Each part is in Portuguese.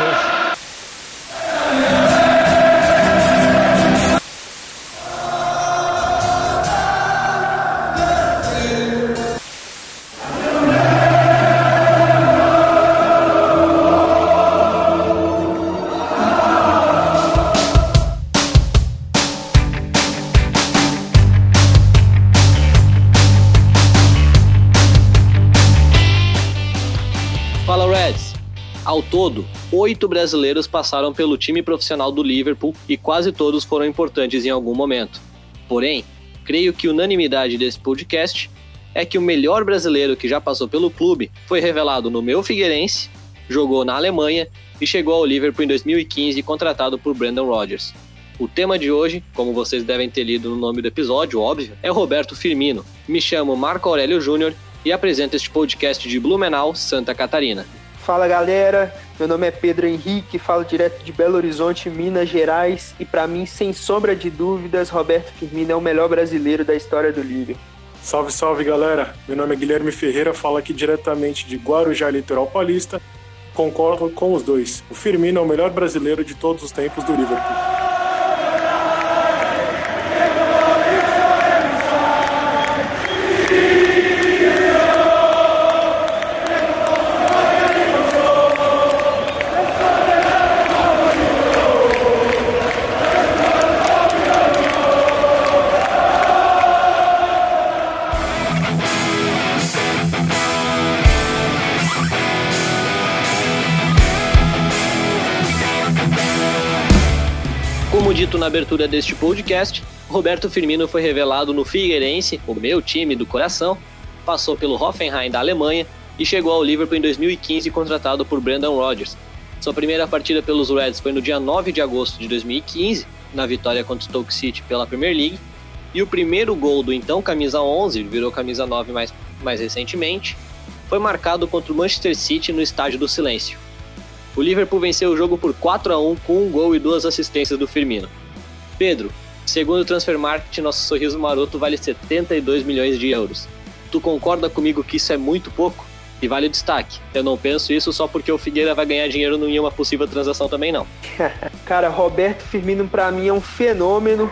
Michaels. Oito brasileiros passaram pelo time profissional do Liverpool e quase todos foram importantes em algum momento. Porém, creio que unanimidade desse podcast é que o melhor brasileiro que já passou pelo clube foi revelado no meu Figueirense, jogou na Alemanha e chegou ao Liverpool em 2015 contratado por Brandon Rodgers. O tema de hoje, como vocês devem ter lido no nome do episódio, óbvio, é Roberto Firmino. Me chamo Marco Aurélio Júnior e apresento este podcast de Blumenau, Santa Catarina. Fala galera, meu nome é Pedro Henrique, falo direto de Belo Horizonte, Minas Gerais, e para mim, sem sombra de dúvidas, Roberto Firmino é o melhor brasileiro da história do Liverpool. Salve, salve galera, meu nome é Guilherme Ferreira, falo aqui diretamente de Guarujá, Litoral Paulista. Concordo com os dois. O Firmino é o melhor brasileiro de todos os tempos do Liverpool. Dito na abertura deste podcast, Roberto Firmino foi revelado no Figueirense, o meu time do coração, passou pelo Hoffenheim da Alemanha e chegou ao Liverpool em 2015 contratado por Brandon Rodgers. Sua primeira partida pelos Reds foi no dia 9 de agosto de 2015, na vitória contra o Stoke City pela Premier League, e o primeiro gol do então camisa 11, virou camisa 9 mais, mais recentemente, foi marcado contra o Manchester City no Estádio do Silêncio. O Liverpool venceu o jogo por 4 a 1 com um gol e duas assistências do Firmino. Pedro, segundo o Transfer Market, nosso sorriso maroto vale 72 milhões de euros. Tu concorda comigo que isso é muito pouco? E vale o destaque. Eu não penso isso só porque o Figueira vai ganhar dinheiro em uma possível transação também, não. Cara, Roberto Firmino para mim é um fenômeno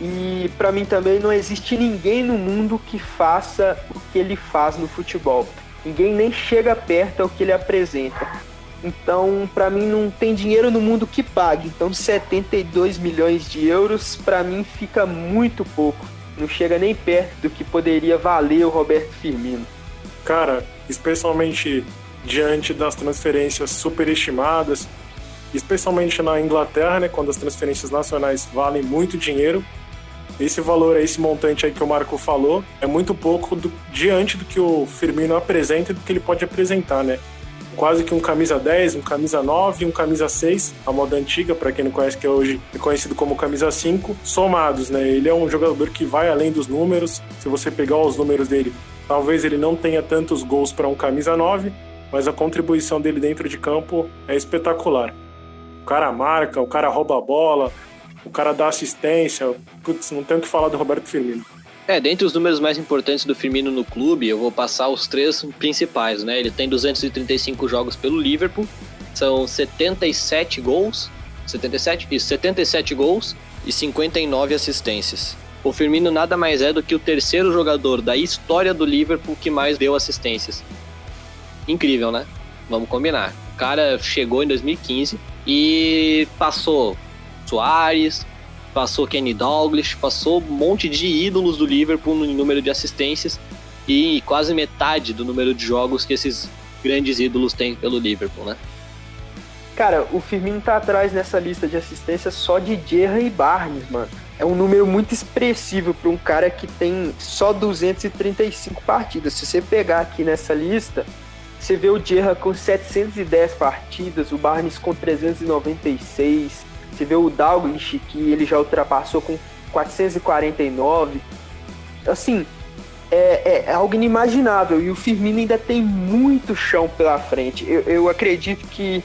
e para mim também não existe ninguém no mundo que faça o que ele faz no futebol. Ninguém nem chega perto ao que ele apresenta. Então, para mim, não tem dinheiro no mundo que pague. Então, 72 milhões de euros, para mim, fica muito pouco. Não chega nem perto do que poderia valer o Roberto Firmino. Cara, especialmente diante das transferências superestimadas, especialmente na Inglaterra, né, quando as transferências nacionais valem muito dinheiro, esse valor, esse montante aí que o Marco falou, é muito pouco do, diante do que o Firmino apresenta e do que ele pode apresentar, né? Quase que um camisa 10, um camisa 9 e um camisa 6, a moda antiga, para quem não conhece, que é hoje é conhecido como camisa 5, somados, né? Ele é um jogador que vai além dos números. Se você pegar os números dele, talvez ele não tenha tantos gols para um camisa 9, mas a contribuição dele dentro de campo é espetacular. O cara marca, o cara rouba a bola, o cara dá assistência. Putz, não tem o que falar do Roberto Firmino. É, dentre os números mais importantes do Firmino no clube, eu vou passar os três principais, né? Ele tem 235 jogos pelo Liverpool, são 77 gols, 77? Isso, 77 gols e 59 assistências. O Firmino nada mais é do que o terceiro jogador da história do Liverpool que mais deu assistências. Incrível, né? Vamos combinar. O cara chegou em 2015 e passou Soares, passou Kenny Douglas, passou um monte de ídolos do Liverpool no número de assistências e quase metade do número de jogos que esses grandes ídolos têm pelo Liverpool, né? Cara, o Firmino tá atrás nessa lista de assistências só de Gerra e Barnes, mano. É um número muito expressivo para um cara que tem só 235 partidas. Se você pegar aqui nessa lista, você vê o Gerra com 710 partidas, o Barnes com 396, você vê o Dalglish, que ele já ultrapassou com 449. Assim, é, é, algo inimaginável. E o Firmino ainda tem muito chão pela frente. Eu, eu acredito que,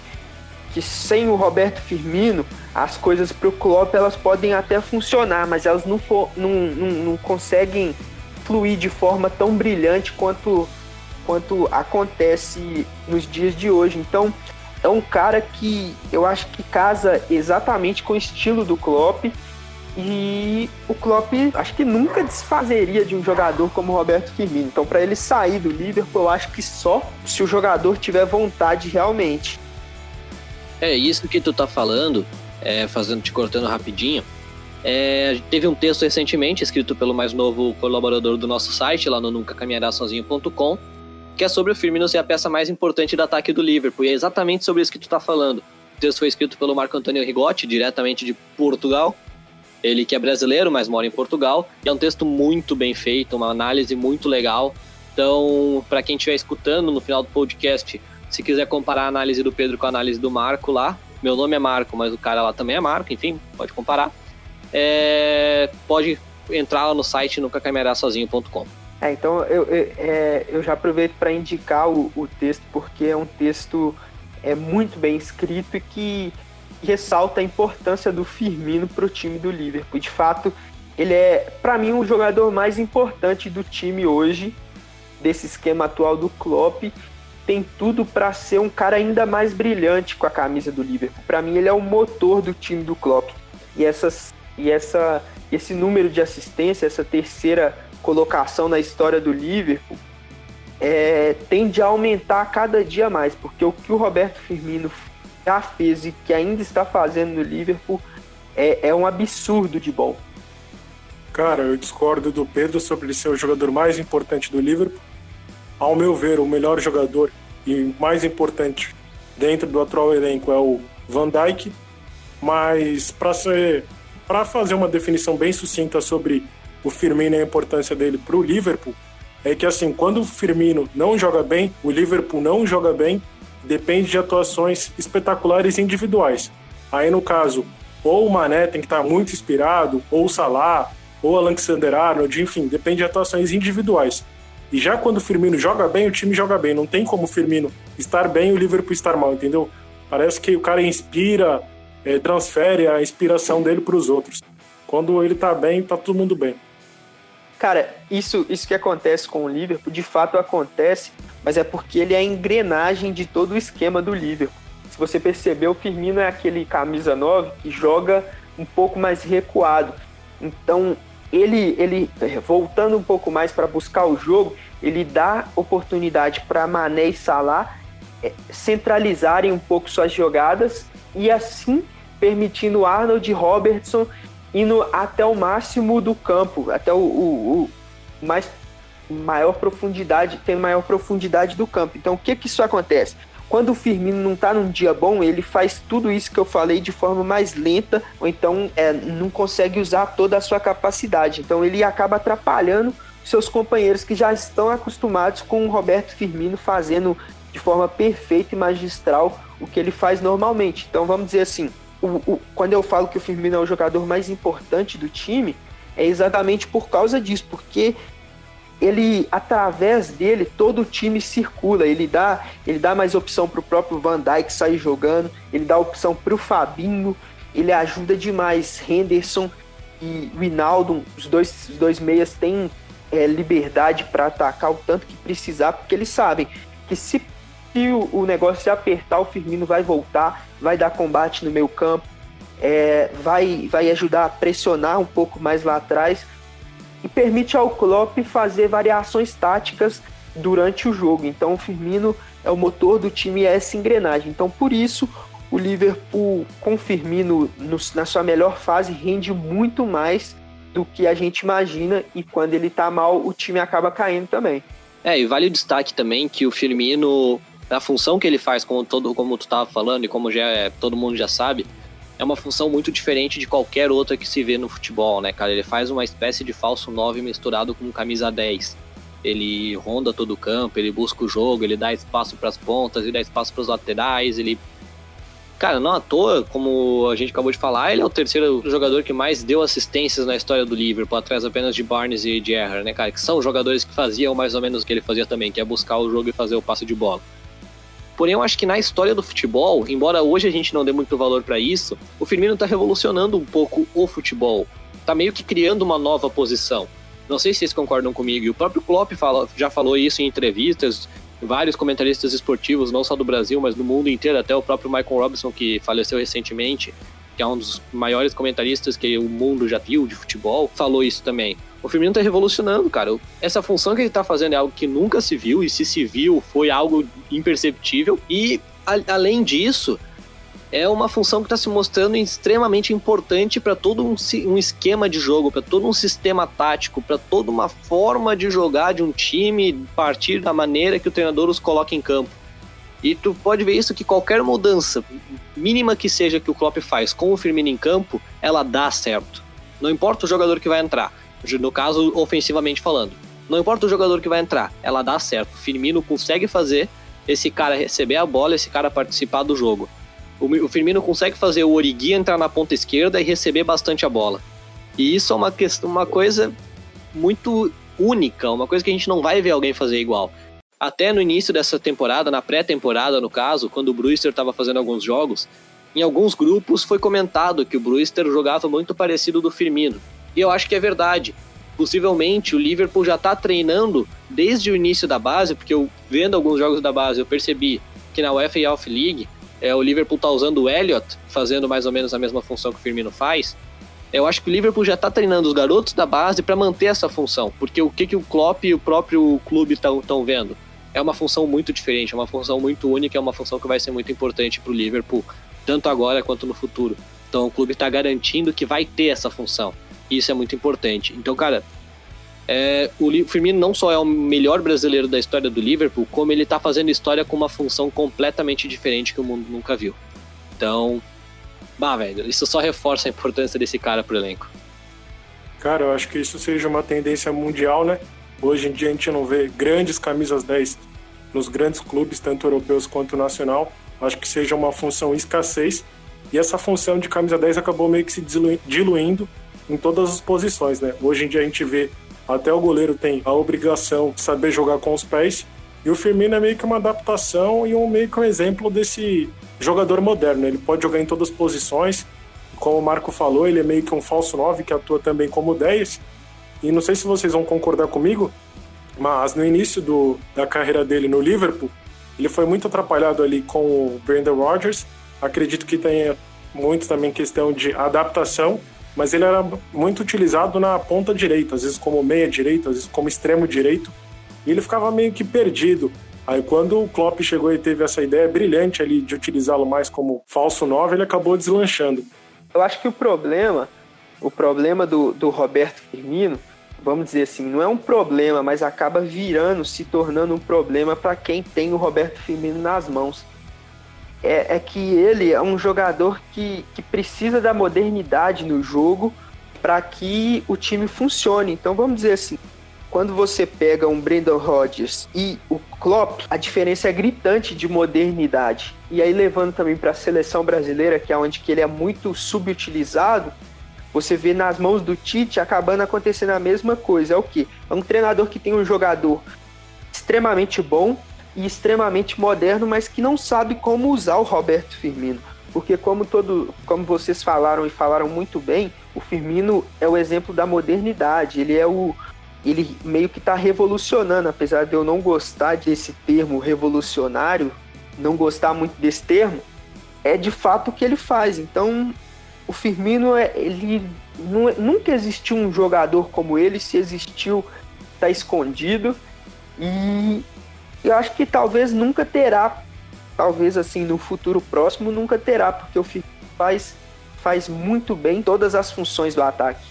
que sem o Roberto Firmino, as coisas para o Klopp elas podem até funcionar, mas elas não, for, não, não, não conseguem fluir de forma tão brilhante quanto, quanto acontece nos dias de hoje. Então, é um cara que eu acho que casa exatamente com o estilo do Klopp e o Klopp acho que nunca desfazeria de um jogador como Roberto Firmino. Então, para ele sair do Liverpool, eu acho que só se o jogador tiver vontade realmente. É isso que tu tá falando, é, fazendo te cortando rapidinho. É, teve um texto recentemente escrito pelo mais novo colaborador do nosso site, lá no nuncacaminhará-sozinho.com, que é sobre o Firmino ser a peça mais importante do ataque do Liverpool. E é exatamente sobre isso que tu tá falando. O texto foi escrito pelo Marco Antônio Rigotti, diretamente de Portugal, ele que é brasileiro, mas mora em Portugal. E é um texto muito bem feito, uma análise muito legal. Então, para quem estiver escutando no final do podcast, se quiser comparar a análise do Pedro com a análise do Marco lá, meu nome é Marco, mas o cara lá também é Marco, enfim, pode comparar. É, pode entrar lá no site nuncacaminhará-sozinho.com. É, então eu, eu, é, eu já aproveito para indicar o, o texto, porque é um texto é muito bem escrito e que ressalta a importância do Firmino para o time do Liverpool. De fato, ele é, para mim, o jogador mais importante do time hoje, desse esquema atual do Klopp. Tem tudo para ser um cara ainda mais brilhante com a camisa do Liverpool. Para mim, ele é o motor do time do Klopp. E, essas, e essa, esse número de assistência, essa terceira colocação na história do Liverpool, é, tende a aumentar cada dia mais, porque o que o Roberto Firmino já fez e que ainda está fazendo no Liverpool é, é um absurdo de bom. Cara, eu discordo do Pedro sobre ele ser o jogador mais importante do Liverpool. Ao meu ver, o melhor jogador e mais importante dentro do atual elenco é o Van Dijk, mas para ser para fazer uma definição bem sucinta sobre o Firmino e a importância dele para o Liverpool, é que assim, quando o Firmino não joga bem, o Liverpool não joga bem, depende de atuações espetaculares individuais. Aí, no caso, ou o Mané tem que estar muito inspirado, ou o Salah, ou o Alexander Arnold, enfim, depende de atuações individuais. E já quando o Firmino joga bem, o time joga bem. Não tem como o Firmino estar bem e o Liverpool estar mal, entendeu? Parece que o cara inspira, é, transfere a inspiração dele para os outros. Quando ele tá bem, tá todo mundo bem. Cara, isso, isso que acontece com o Liverpool, de fato acontece, mas é porque ele é a engrenagem de todo o esquema do Liverpool. Se você percebeu, o Firmino é aquele camisa 9 que joga um pouco mais recuado. Então, ele, ele voltando um pouco mais para buscar o jogo, ele dá oportunidade para Mané e Salah é, centralizarem um pouco suas jogadas e assim permitindo Arnold e Robertson indo até o máximo do campo, até o, o, o mais maior profundidade, tendo maior profundidade do campo. Então, o que que isso acontece? Quando o Firmino não está num dia bom, ele faz tudo isso que eu falei de forma mais lenta, ou então é, não consegue usar toda a sua capacidade. Então, ele acaba atrapalhando seus companheiros que já estão acostumados com o Roberto Firmino fazendo de forma perfeita e magistral o que ele faz normalmente. Então, vamos dizer assim, o, o, quando eu falo que o Firmino é o jogador mais importante do time, é exatamente por causa disso, porque ele através dele todo o time circula, ele dá, ele dá mais opção para o próprio Van Dijk sair jogando, ele dá opção para o Fabinho, ele ajuda demais Henderson e Rinaldo, os dois, os dois meias têm é, liberdade para atacar o tanto que precisar, porque eles sabem que se se o, o negócio se apertar, o Firmino vai voltar, vai dar combate no meio campo, é, vai, vai ajudar a pressionar um pouco mais lá atrás e permite ao Klopp fazer variações táticas durante o jogo. Então o Firmino é o motor do time e é essa engrenagem. Então por isso o Liverpool com o Firmino no, na sua melhor fase rende muito mais do que a gente imagina e quando ele tá mal o time acaba caindo também. É, e vale o destaque também que o Firmino a função que ele faz, como, todo, como tu estava falando e como já é, todo mundo já sabe, é uma função muito diferente de qualquer outra que se vê no futebol, né, cara? Ele faz uma espécie de falso 9 misturado com camisa 10. Ele ronda todo o campo, ele busca o jogo, ele dá espaço para as pontas, ele dá espaço para os laterais, ele Cara, não à toa, como a gente acabou de falar, ele é o terceiro jogador que mais deu assistências na história do Liverpool, atrás apenas de Barnes e de Error, né, cara? Que são jogadores que faziam mais ou menos o que ele fazia também, que é buscar o jogo e fazer o passe de bola. Porém, eu acho que na história do futebol, embora hoje a gente não dê muito valor para isso, o Firmino está revolucionando um pouco o futebol. Tá meio que criando uma nova posição. Não sei se vocês concordam comigo. E o próprio Klopp fala, já falou isso em entrevistas, vários comentaristas esportivos, não só do Brasil, mas do mundo inteiro, até o próprio Michael Robinson, que faleceu recentemente, que é um dos maiores comentaristas que o mundo já viu de futebol, falou isso também. O Firmino tá revolucionando, cara. Essa função que ele tá fazendo é algo que nunca se viu, e se se viu, foi algo imperceptível. E, a, além disso, é uma função que está se mostrando extremamente importante para todo um, um, esquema de jogo, para todo um sistema tático, para toda uma forma de jogar de um time partir da maneira que o treinador os coloca em campo. E tu pode ver isso que qualquer mudança, mínima que seja que o Klopp faz com o Firmino em campo, ela dá certo. Não importa o jogador que vai entrar, no caso ofensivamente falando. Não importa o jogador que vai entrar, ela dá certo. O Firmino consegue fazer esse cara receber a bola, esse cara participar do jogo. O Firmino consegue fazer o Origi entrar na ponta esquerda e receber bastante a bola. E isso é uma, questão, uma coisa muito única, uma coisa que a gente não vai ver alguém fazer igual. Até no início dessa temporada, na pré-temporada no caso, quando o Brewster estava fazendo alguns jogos, em alguns grupos foi comentado que o Brewster jogava muito parecido do Firmino. E eu acho que é verdade. Possivelmente o Liverpool já está treinando desde o início da base, porque eu vendo alguns jogos da base eu percebi que na UEFA Youth League é, o Liverpool está usando o Elliott, fazendo mais ou menos a mesma função que o Firmino faz. Eu acho que o Liverpool já está treinando os garotos da base para manter essa função, porque o que, que o Klopp e o próprio clube estão vendo? é uma função muito diferente, é uma função muito única, é uma função que vai ser muito importante para o Liverpool, tanto agora quanto no futuro. Então o clube está garantindo que vai ter essa função. Isso é muito importante. Então, cara, é, o Firmino não só é o melhor brasileiro da história do Liverpool, como ele está fazendo história com uma função completamente diferente que o mundo nunca viu. Então, bah, velho, isso só reforça a importância desse cara pro elenco. Cara, eu acho que isso seja uma tendência mundial, né? Hoje em dia a gente não vê grandes camisas 10 nos grandes clubes, tanto europeus quanto nacional. Acho que seja uma função escassez. E essa função de camisa 10 acabou meio que se diluindo em todas as posições, né? Hoje em dia a gente vê até o goleiro tem a obrigação de saber jogar com os pés. E o Firmino é meio que uma adaptação e um meio que um exemplo desse jogador moderno. Ele pode jogar em todas as posições. Como o Marco falou, ele é meio que um falso 9 que atua também como 10 e não sei se vocês vão concordar comigo, mas no início do, da carreira dele no Liverpool, ele foi muito atrapalhado ali com o Brandon Rodgers. Acredito que tenha muito também questão de adaptação, mas ele era muito utilizado na ponta direita, às vezes como meia direita, às vezes como extremo direito, e ele ficava meio que perdido. Aí quando o Klopp chegou e teve essa ideia brilhante ali de utilizá-lo mais como falso 9, ele acabou deslanchando. Eu acho que o problema, o problema do, do Roberto Firmino vamos dizer assim, não é um problema, mas acaba virando, se tornando um problema para quem tem o Roberto Firmino nas mãos. É, é, que ele é um jogador que, que precisa da modernidade no jogo para que o time funcione. Então vamos dizer assim, quando você pega um Brendan Rodgers e o Klopp, a diferença é gritante de modernidade. E aí levando também para a seleção brasileira, que é onde que ele é muito subutilizado, você vê nas mãos do Tite acabando acontecendo a mesma coisa. É o que? É um treinador que tem um jogador extremamente bom e extremamente moderno, mas que não sabe como usar o Roberto Firmino. Porque como todo, como vocês falaram e falaram muito bem, o Firmino é o exemplo da modernidade. Ele é o ele meio que está revolucionando, apesar de eu não gostar desse termo revolucionário, não gostar muito desse termo, é de fato o que ele faz. Então o Firmino, é, ele nunca existiu um jogador como ele, se existiu, está escondido. E eu acho que talvez nunca terá, talvez assim no futuro próximo nunca terá, porque o Firmino faz, faz muito bem todas as funções do ataque.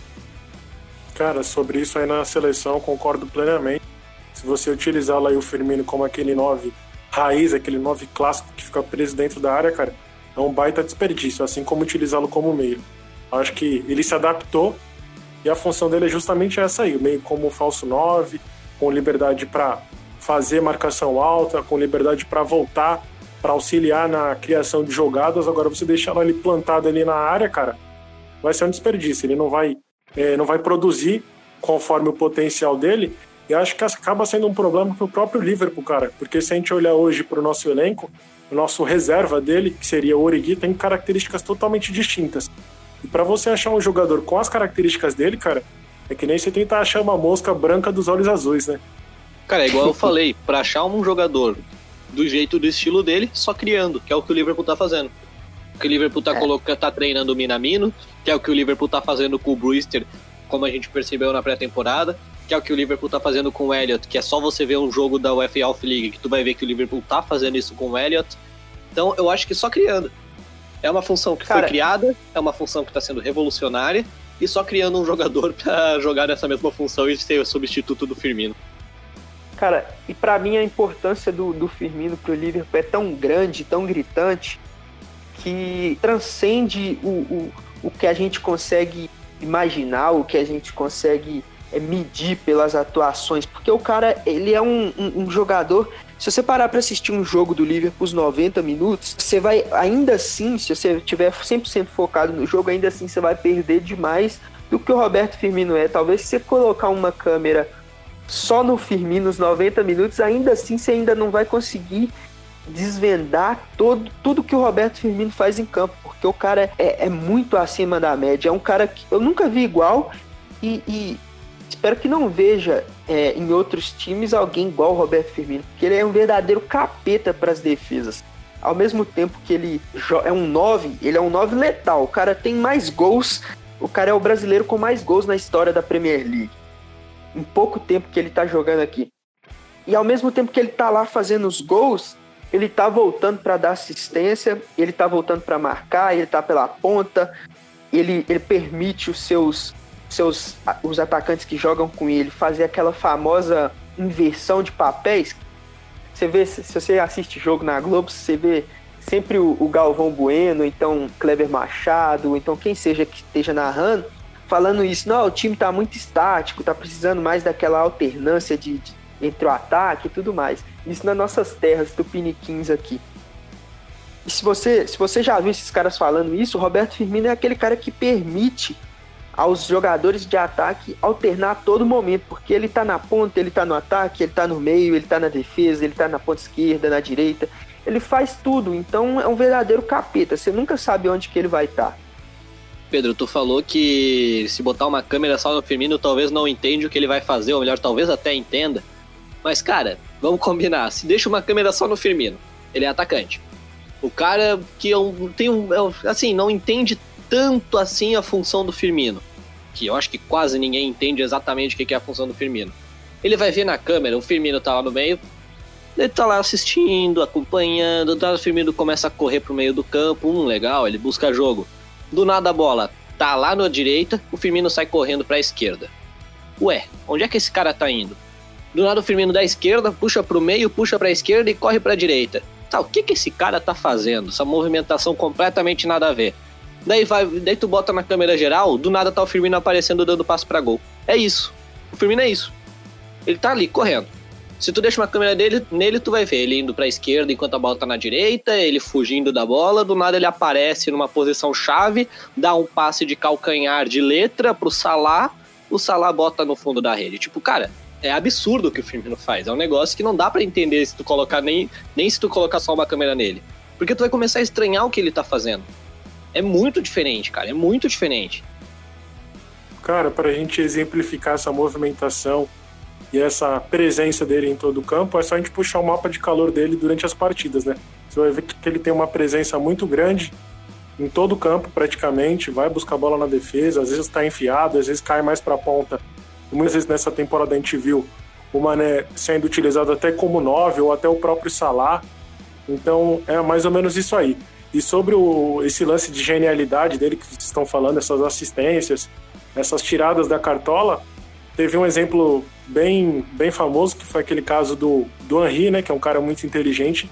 Cara, sobre isso aí na seleção concordo plenamente. Se você utilizar lá o Firmino como aquele 9 raiz, aquele 9 clássico que fica preso dentro da área, cara, é um baita desperdício, assim como utilizá-lo como meio. Acho que ele se adaptou e a função dele é justamente essa aí, meio como falso 9, com liberdade para fazer marcação alta, com liberdade para voltar, para auxiliar na criação de jogadas. Agora você deixar ele plantado ali na área, cara, vai ser um desperdício. Ele não vai, é, não vai produzir conforme o potencial dele. E acho que acaba sendo um problema para o próprio Liverpool, cara. Porque se a gente olhar hoje para o nosso elenco, o nosso reserva dele, que seria o Origi, tem características totalmente distintas. E para você achar um jogador com as características dele, cara, é que nem você tentar achar uma mosca branca dos olhos azuis, né? Cara, é igual eu falei, para achar um jogador do jeito do estilo dele, só criando, que é o que o Liverpool tá fazendo. Que o Liverpool tá, é. colocando, tá treinando o Minamino, que é o que o Liverpool tá fazendo com o Brewster, como a gente percebeu na pré-temporada, que é o que o Liverpool tá fazendo com o Elliott, que é só você ver um jogo da UEFA Youth League que tu vai ver que o Liverpool tá fazendo isso com o Elliott. Então eu acho que só criando. É uma função que Cara, foi criada, é uma função que está sendo revolucionária, e só criando um jogador para jogar nessa mesma função e ser o substituto do Firmino. Cara, e para mim a importância do, do Firmino pro Liverpool é tão grande, tão gritante, que transcende o, o, o que a gente consegue imaginar, o que a gente consegue é, medir pelas atuações, porque o cara ele é um, um, um jogador se você parar para assistir um jogo do Liverpool os 90 minutos, você vai, ainda assim, se você tiver 100% focado no jogo, ainda assim você vai perder demais do que o Roberto Firmino é. Talvez se você colocar uma câmera só no Firmino os 90 minutos, ainda assim você ainda não vai conseguir desvendar todo, tudo que o Roberto Firmino faz em campo, porque o cara é, é muito acima da média. É um cara que eu nunca vi igual e, e espero que não veja é, em outros times alguém igual o Roberto Firmino, porque ele é um verdadeiro capeta para as defesas. Ao mesmo tempo que ele é um 9, ele é um 9 letal. O cara tem mais gols, o cara é o brasileiro com mais gols na história da Premier League. Em pouco tempo que ele tá jogando aqui. E ao mesmo tempo que ele tá lá fazendo os gols, ele tá voltando para dar assistência, ele tá voltando para marcar, ele tá pela ponta, ele, ele permite os seus seus os atacantes que jogam com ele fazer aquela famosa inversão de papéis. Você vê, se você assiste jogo na Globo, você vê sempre o, o Galvão Bueno, então Kleber Machado, então quem seja que esteja narrando, falando isso, não, o time tá muito estático, tá precisando mais daquela alternância de, de entre o ataque e tudo mais. Isso nas nossas terras tupiniquins aqui. E se você, se você já viu esses caras falando isso, o Roberto Firmino é aquele cara que permite aos jogadores de ataque alternar a todo momento, porque ele tá na ponta, ele tá no ataque, ele tá no meio, ele tá na defesa, ele tá na ponta esquerda, na direita. Ele faz tudo, então é um verdadeiro capeta. Você nunca sabe onde que ele vai estar. Tá. Pedro, tu falou que se botar uma câmera só no Firmino, talvez não entende o que ele vai fazer, ou melhor, talvez até entenda. Mas, cara, vamos combinar. Se deixa uma câmera só no Firmino, ele é atacante. O cara que tem um. É assim, não entende tanto assim a função do Firmino, que eu acho que quase ninguém entende exatamente o que é a função do Firmino. Ele vai ver na câmera, o Firmino tá lá no meio, ele tá lá assistindo, acompanhando, tá, o Firmino começa a correr pro meio do campo, hum, legal, ele busca jogo. Do nada a bola tá lá na direita, o Firmino sai correndo pra esquerda. Ué, onde é que esse cara tá indo? Do nada o Firmino da esquerda, puxa pro meio, puxa pra esquerda e corre pra direita. Tá, o que que esse cara tá fazendo? Essa movimentação completamente nada a ver. Daí, vai, daí tu bota na câmera geral, do nada tá o Firmino aparecendo dando passo para gol. É isso. O Firmino é isso. Ele tá ali, correndo. Se tu deixa uma câmera dele, nele, tu vai ver ele indo pra esquerda enquanto a bola tá na direita, ele fugindo da bola, do nada ele aparece numa posição chave, dá um passe de calcanhar de letra pro Salah, o Salah bota no fundo da rede. Tipo, cara, é absurdo o que o Firmino faz. É um negócio que não dá para entender se tu colocar nem, nem se tu colocar só uma câmera nele. Porque tu vai começar a estranhar o que ele tá fazendo. É muito diferente, cara, é muito diferente. Cara, para a gente exemplificar essa movimentação e essa presença dele em todo o campo, é só a gente puxar o mapa de calor dele durante as partidas, né? Você vai ver que ele tem uma presença muito grande em todo o campo, praticamente, vai buscar a bola na defesa, às vezes está enfiado, às vezes cai mais para a ponta. Muitas vezes nessa temporada a gente viu o Mané sendo utilizado até como nove ou até o próprio Salah. Então é mais ou menos isso aí. E sobre o, esse lance de genialidade dele que vocês estão falando, essas assistências, essas tiradas da cartola, teve um exemplo bem, bem famoso, que foi aquele caso do, do Henry, né, que é um cara muito inteligente,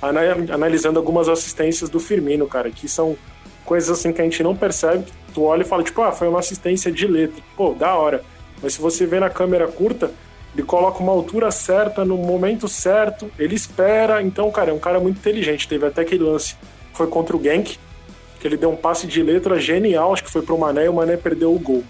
analisando algumas assistências do Firmino, cara, que são coisas assim que a gente não percebe, tu olha e fala, tipo, ah, foi uma assistência de letra. Pô, da hora. Mas se você vê na câmera curta, ele coloca uma altura certa, no momento certo, ele espera. Então, cara, é um cara muito inteligente. Teve até aquele lance foi contra o Genk, que ele deu um passe de letra genial, acho que foi pro Mané e o Mané perdeu o gol.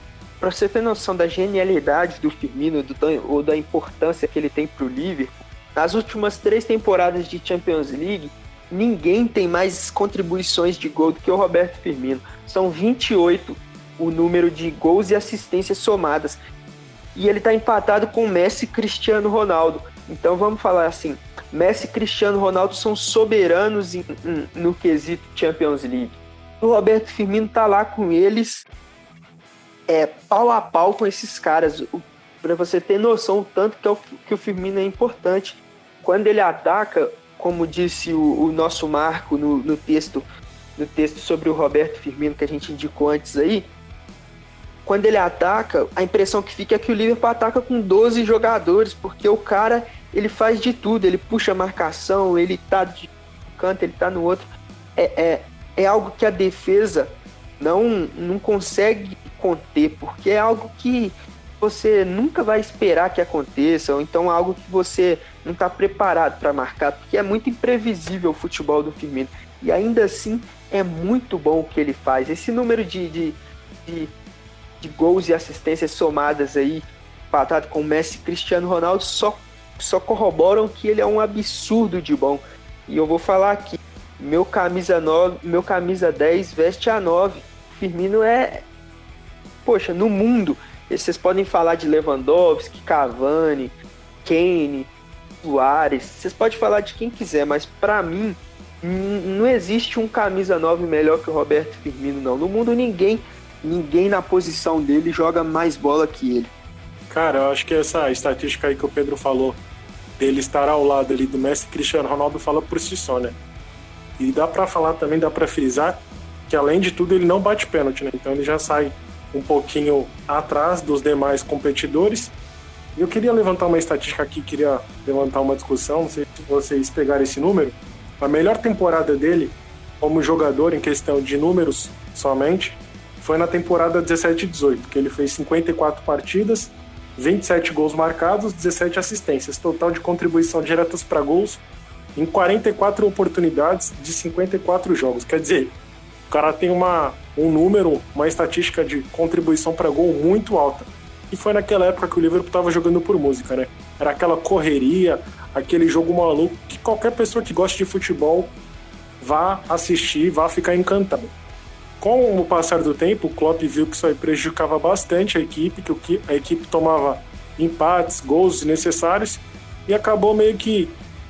Pra você ter noção da genialidade do Firmino do, ou da importância que ele tem pro Liverpool, nas últimas três temporadas de Champions League, ninguém tem mais contribuições de gol do que o Roberto Firmino. São 28 o número de gols e assistências somadas. e ele está empatado com Messi e Cristiano Ronaldo. Então vamos falar assim, Messi e Cristiano Ronaldo são soberanos em, em, no quesito Champions League. O Roberto Firmino tá lá com eles, é pau a pau com esses caras. Para você ter noção o tanto que, é o, que o Firmino é importante. Quando ele ataca, como disse o, o nosso Marco no, no texto no texto sobre o Roberto Firmino que a gente indicou antes aí, quando ele ataca, a impressão que fica é que o Liverpool ataca com 12 jogadores, porque o cara ele faz de tudo, ele puxa a marcação, ele tá de canto, ele tá no outro. É, é, é algo que a defesa não, não consegue conter, porque é algo que você nunca vai esperar que aconteça, ou então algo que você não está preparado para marcar, porque é muito imprevisível o futebol do Firmino. E ainda assim é muito bom o que ele faz. Esse número de, de, de de gols e assistências somadas aí, empatado com Messi Cristiano Ronaldo, só, só corroboram que ele é um absurdo de bom. E eu vou falar aqui, meu camisa 9, meu camisa 10 veste a 9. Firmino é poxa, no mundo, vocês podem falar de Lewandowski, Cavani, Kane, Suárez, vocês podem falar de quem quiser, mas para mim não existe um camisa 9 melhor que o Roberto Firmino não. No mundo ninguém ninguém na posição dele joga mais bola que ele. Cara, eu acho que essa estatística aí que o Pedro falou, dele estar ao lado ali do Messi Cristiano Ronaldo, fala por si só, né? E dá para falar também, dá para frisar que além de tudo ele não bate pênalti, né? Então ele já sai um pouquinho atrás dos demais competidores. Eu queria levantar uma estatística aqui, queria levantar uma discussão, não sei se vocês pegaram esse número. A melhor temporada dele como jogador em questão de números somente foi na temporada 17 e 18, que ele fez 54 partidas, 27 gols marcados, 17 assistências, total de contribuição diretas para gols em 44 oportunidades de 54 jogos. Quer dizer, cara tem uma, um número, uma estatística de contribuição para gol muito alta. E foi naquela época que o Liverpool estava jogando por música, né? Era aquela correria, aquele jogo maluco que qualquer pessoa que gosta de futebol vá assistir, vá ficar encantado com o passar do tempo, o Klopp viu que isso aí prejudicava bastante a equipe, que a equipe tomava empates, gols desnecessários e acabou meio que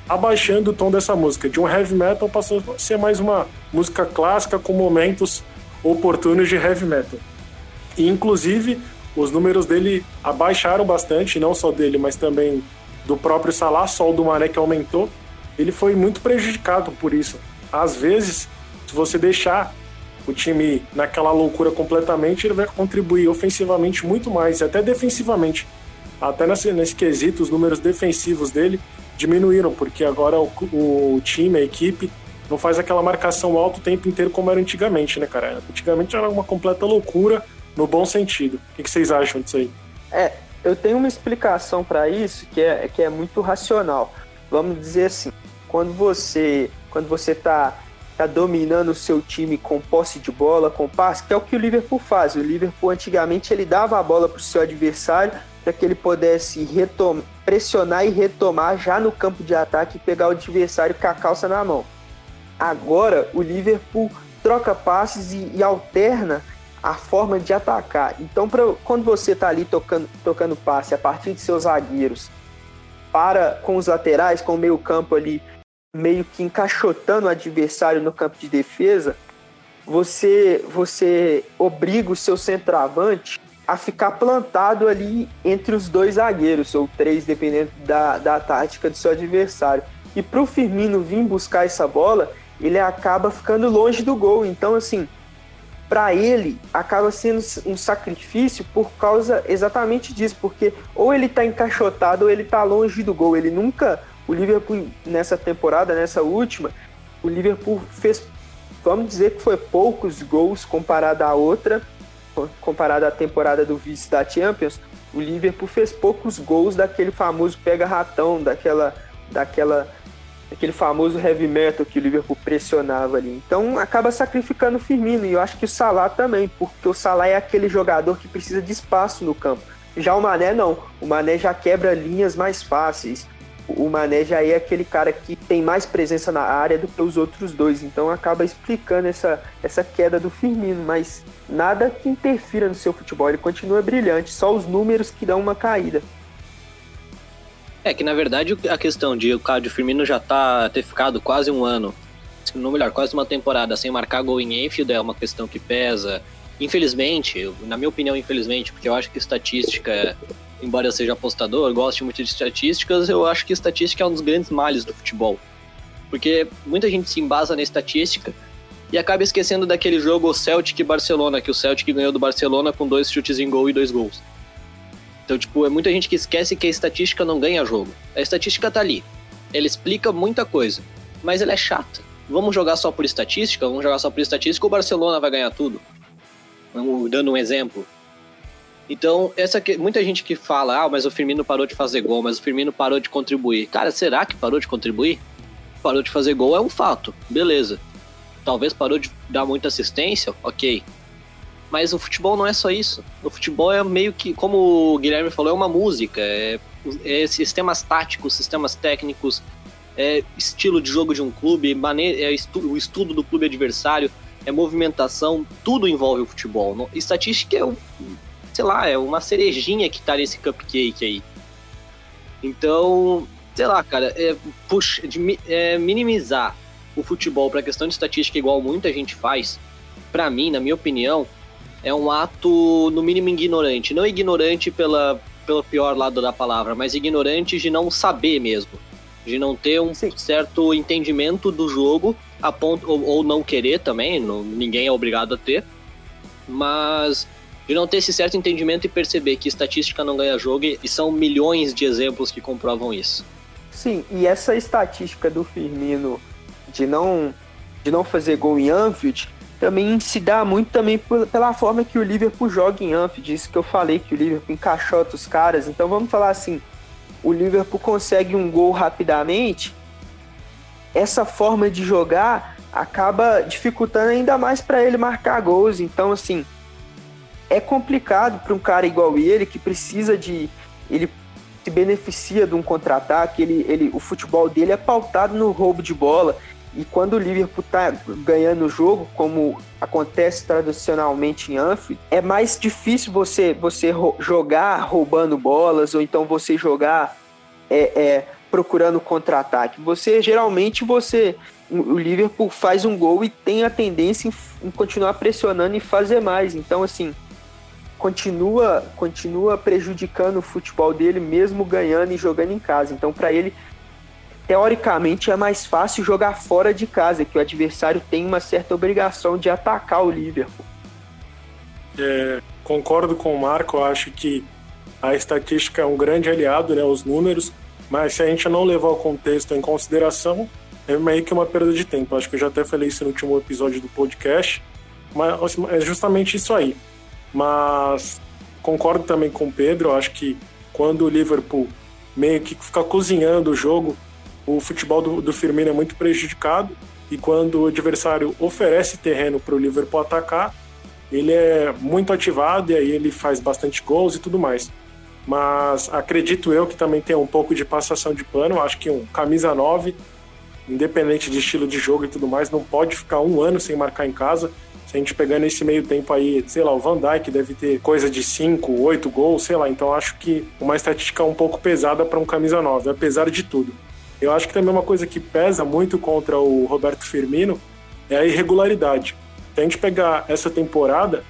abaixando o tom dessa música. De um heavy metal passou a ser mais uma música clássica com momentos oportunos de heavy metal. E inclusive os números dele abaixaram bastante, não só dele, mas também do próprio Salah, só o do Mané que aumentou. Ele foi muito prejudicado por isso. Às vezes, se você deixar o time naquela loucura completamente, ele vai contribuir ofensivamente muito mais, até defensivamente. Até nesse, nesse quesito, os números defensivos dele diminuíram, porque agora o, o time, a equipe, não faz aquela marcação alto o tempo inteiro como era antigamente, né, cara? Antigamente era uma completa loucura, no bom sentido. O que vocês acham disso aí? É, eu tenho uma explicação para isso que é, que é muito racional. Vamos dizer assim, quando você quando você está tá dominando o seu time com posse de bola, com passe, que é o que o Liverpool faz. O Liverpool antigamente ele dava a bola para o seu adversário para que ele pudesse pressionar e retomar já no campo de ataque e pegar o adversário com a calça na mão. Agora o Liverpool troca passes e, e alterna a forma de atacar. Então, pra, quando você está ali tocando, tocando passe a partir de seus zagueiros para com os laterais, com o meio campo ali meio que encaixotando o adversário no campo de defesa, você, você obriga o seu centroavante a ficar plantado ali entre os dois zagueiros, ou três, dependendo da, da tática do seu adversário. E para o Firmino vir buscar essa bola, ele acaba ficando longe do gol. Então, assim, para ele acaba sendo um sacrifício por causa exatamente disso, porque ou ele está encaixotado ou ele está longe do gol. Ele nunca o Liverpool, nessa temporada, nessa última, o Liverpool fez, vamos dizer que foi poucos gols comparado à outra, comparado à temporada do vice da Champions. O Liverpool fez poucos gols daquele famoso pega-ratão, daquela, daquela, daquele famoso heavy metal que o Liverpool pressionava ali. Então acaba sacrificando o Firmino e eu acho que o Salah também, porque o Salah é aquele jogador que precisa de espaço no campo. Já o Mané não, o Mané já quebra linhas mais fáceis o Mané já é aquele cara que tem mais presença na área do que os outros dois, então acaba explicando essa, essa queda do Firmino, mas nada que interfira no seu futebol, ele continua brilhante, só os números que dão uma caída. É que na verdade a questão de o Cádio Firmino já tá ter ficado quase um ano, no melhor, quase uma temporada sem marcar gol em Enfield é uma questão que pesa. Infelizmente, na minha opinião, infelizmente, porque eu acho que estatística embora eu seja apostador, goste muito de estatísticas, eu acho que estatística é um dos grandes males do futebol. Porque muita gente se embasa na estatística e acaba esquecendo daquele jogo Celtic Barcelona, que o Celtic ganhou do Barcelona com dois chutes em gol e dois gols. Então, tipo, é muita gente que esquece que a estatística não ganha jogo. A estatística tá ali. Ela explica muita coisa, mas ela é chata. Vamos jogar só por estatística? Vamos jogar só por estatística, o Barcelona vai ganhar tudo. Dando um exemplo. Então, essa que, muita gente que fala, ah, mas o Firmino parou de fazer gol, mas o Firmino parou de contribuir. Cara, será que parou de contribuir? Parou de fazer gol é um fato, beleza. Talvez parou de dar muita assistência, ok. Mas o futebol não é só isso. O futebol é meio que, como o Guilherme falou, é uma música. É, é sistemas táticos, sistemas técnicos, é estilo de jogo de um clube, maneira, é estu, o estudo do clube adversário, é movimentação, tudo envolve o futebol. Estatística é um sei lá, é uma cerejinha que tá nesse cupcake aí. Então, sei lá, cara, é, puxa, de, é, minimizar o futebol para questão de estatística igual muita gente faz, para mim, na minha opinião, é um ato no mínimo ignorante, não ignorante pela pelo pior lado da palavra, mas ignorante de não saber mesmo, de não ter um Sim. certo entendimento do jogo a ponto ou, ou não querer também, não, ninguém é obrigado a ter, mas de não ter esse certo entendimento e perceber que estatística não ganha jogo, e são milhões de exemplos que comprovam isso. Sim, e essa estatística do Firmino de não, de não fazer gol em Anfield também se dá muito também pela forma que o Liverpool joga em Anfield, isso que eu falei, que o Liverpool encaixota os caras, então vamos falar assim, o Liverpool consegue um gol rapidamente, essa forma de jogar acaba dificultando ainda mais para ele marcar gols, então assim, é complicado para um cara igual ele, que precisa de. Ele se beneficia de um contra-ataque, ele, ele, o futebol dele é pautado no roubo de bola. E quando o Liverpool está ganhando o jogo, como acontece tradicionalmente em Anfield, é mais difícil você, você jogar roubando bolas ou então você jogar é, é, procurando contra-ataque. Você geralmente você o Liverpool faz um gol e tem a tendência em, em continuar pressionando e fazer mais. Então assim, continua, continua prejudicando o futebol dele, mesmo ganhando e jogando em casa. Então, para ele, teoricamente, é mais fácil jogar fora de casa, que o adversário tem uma certa obrigação de atacar o Liverpool. É, concordo com o Marco, acho que a estatística é um grande aliado, né, os números, mas se a gente não levar o contexto em consideração, é meio que uma perda de tempo. Acho que eu já até falei isso no último episódio do podcast, mas assim, é justamente isso aí. Mas concordo também com o Pedro, acho que quando o Liverpool meio que fica cozinhando o jogo, o futebol do, do Firmino é muito prejudicado e quando o adversário oferece terreno para o Liverpool atacar, ele é muito ativado e aí ele faz bastante gols e tudo mais. Mas acredito eu que também tem um pouco de passação de pano. Acho que um camisa 9, independente de estilo de jogo e tudo mais, não pode ficar um ano sem marcar em casa. Se a gente pegar nesse meio tempo aí, sei lá, o Van Dijk deve ter coisa de 5, 8 gols, sei lá. Então acho que uma estatística um pouco pesada para um camisa 9, apesar de tudo. Eu acho que também uma coisa que pesa muito contra o Roberto Firmino é a irregularidade. Se a gente pegar essa temporada,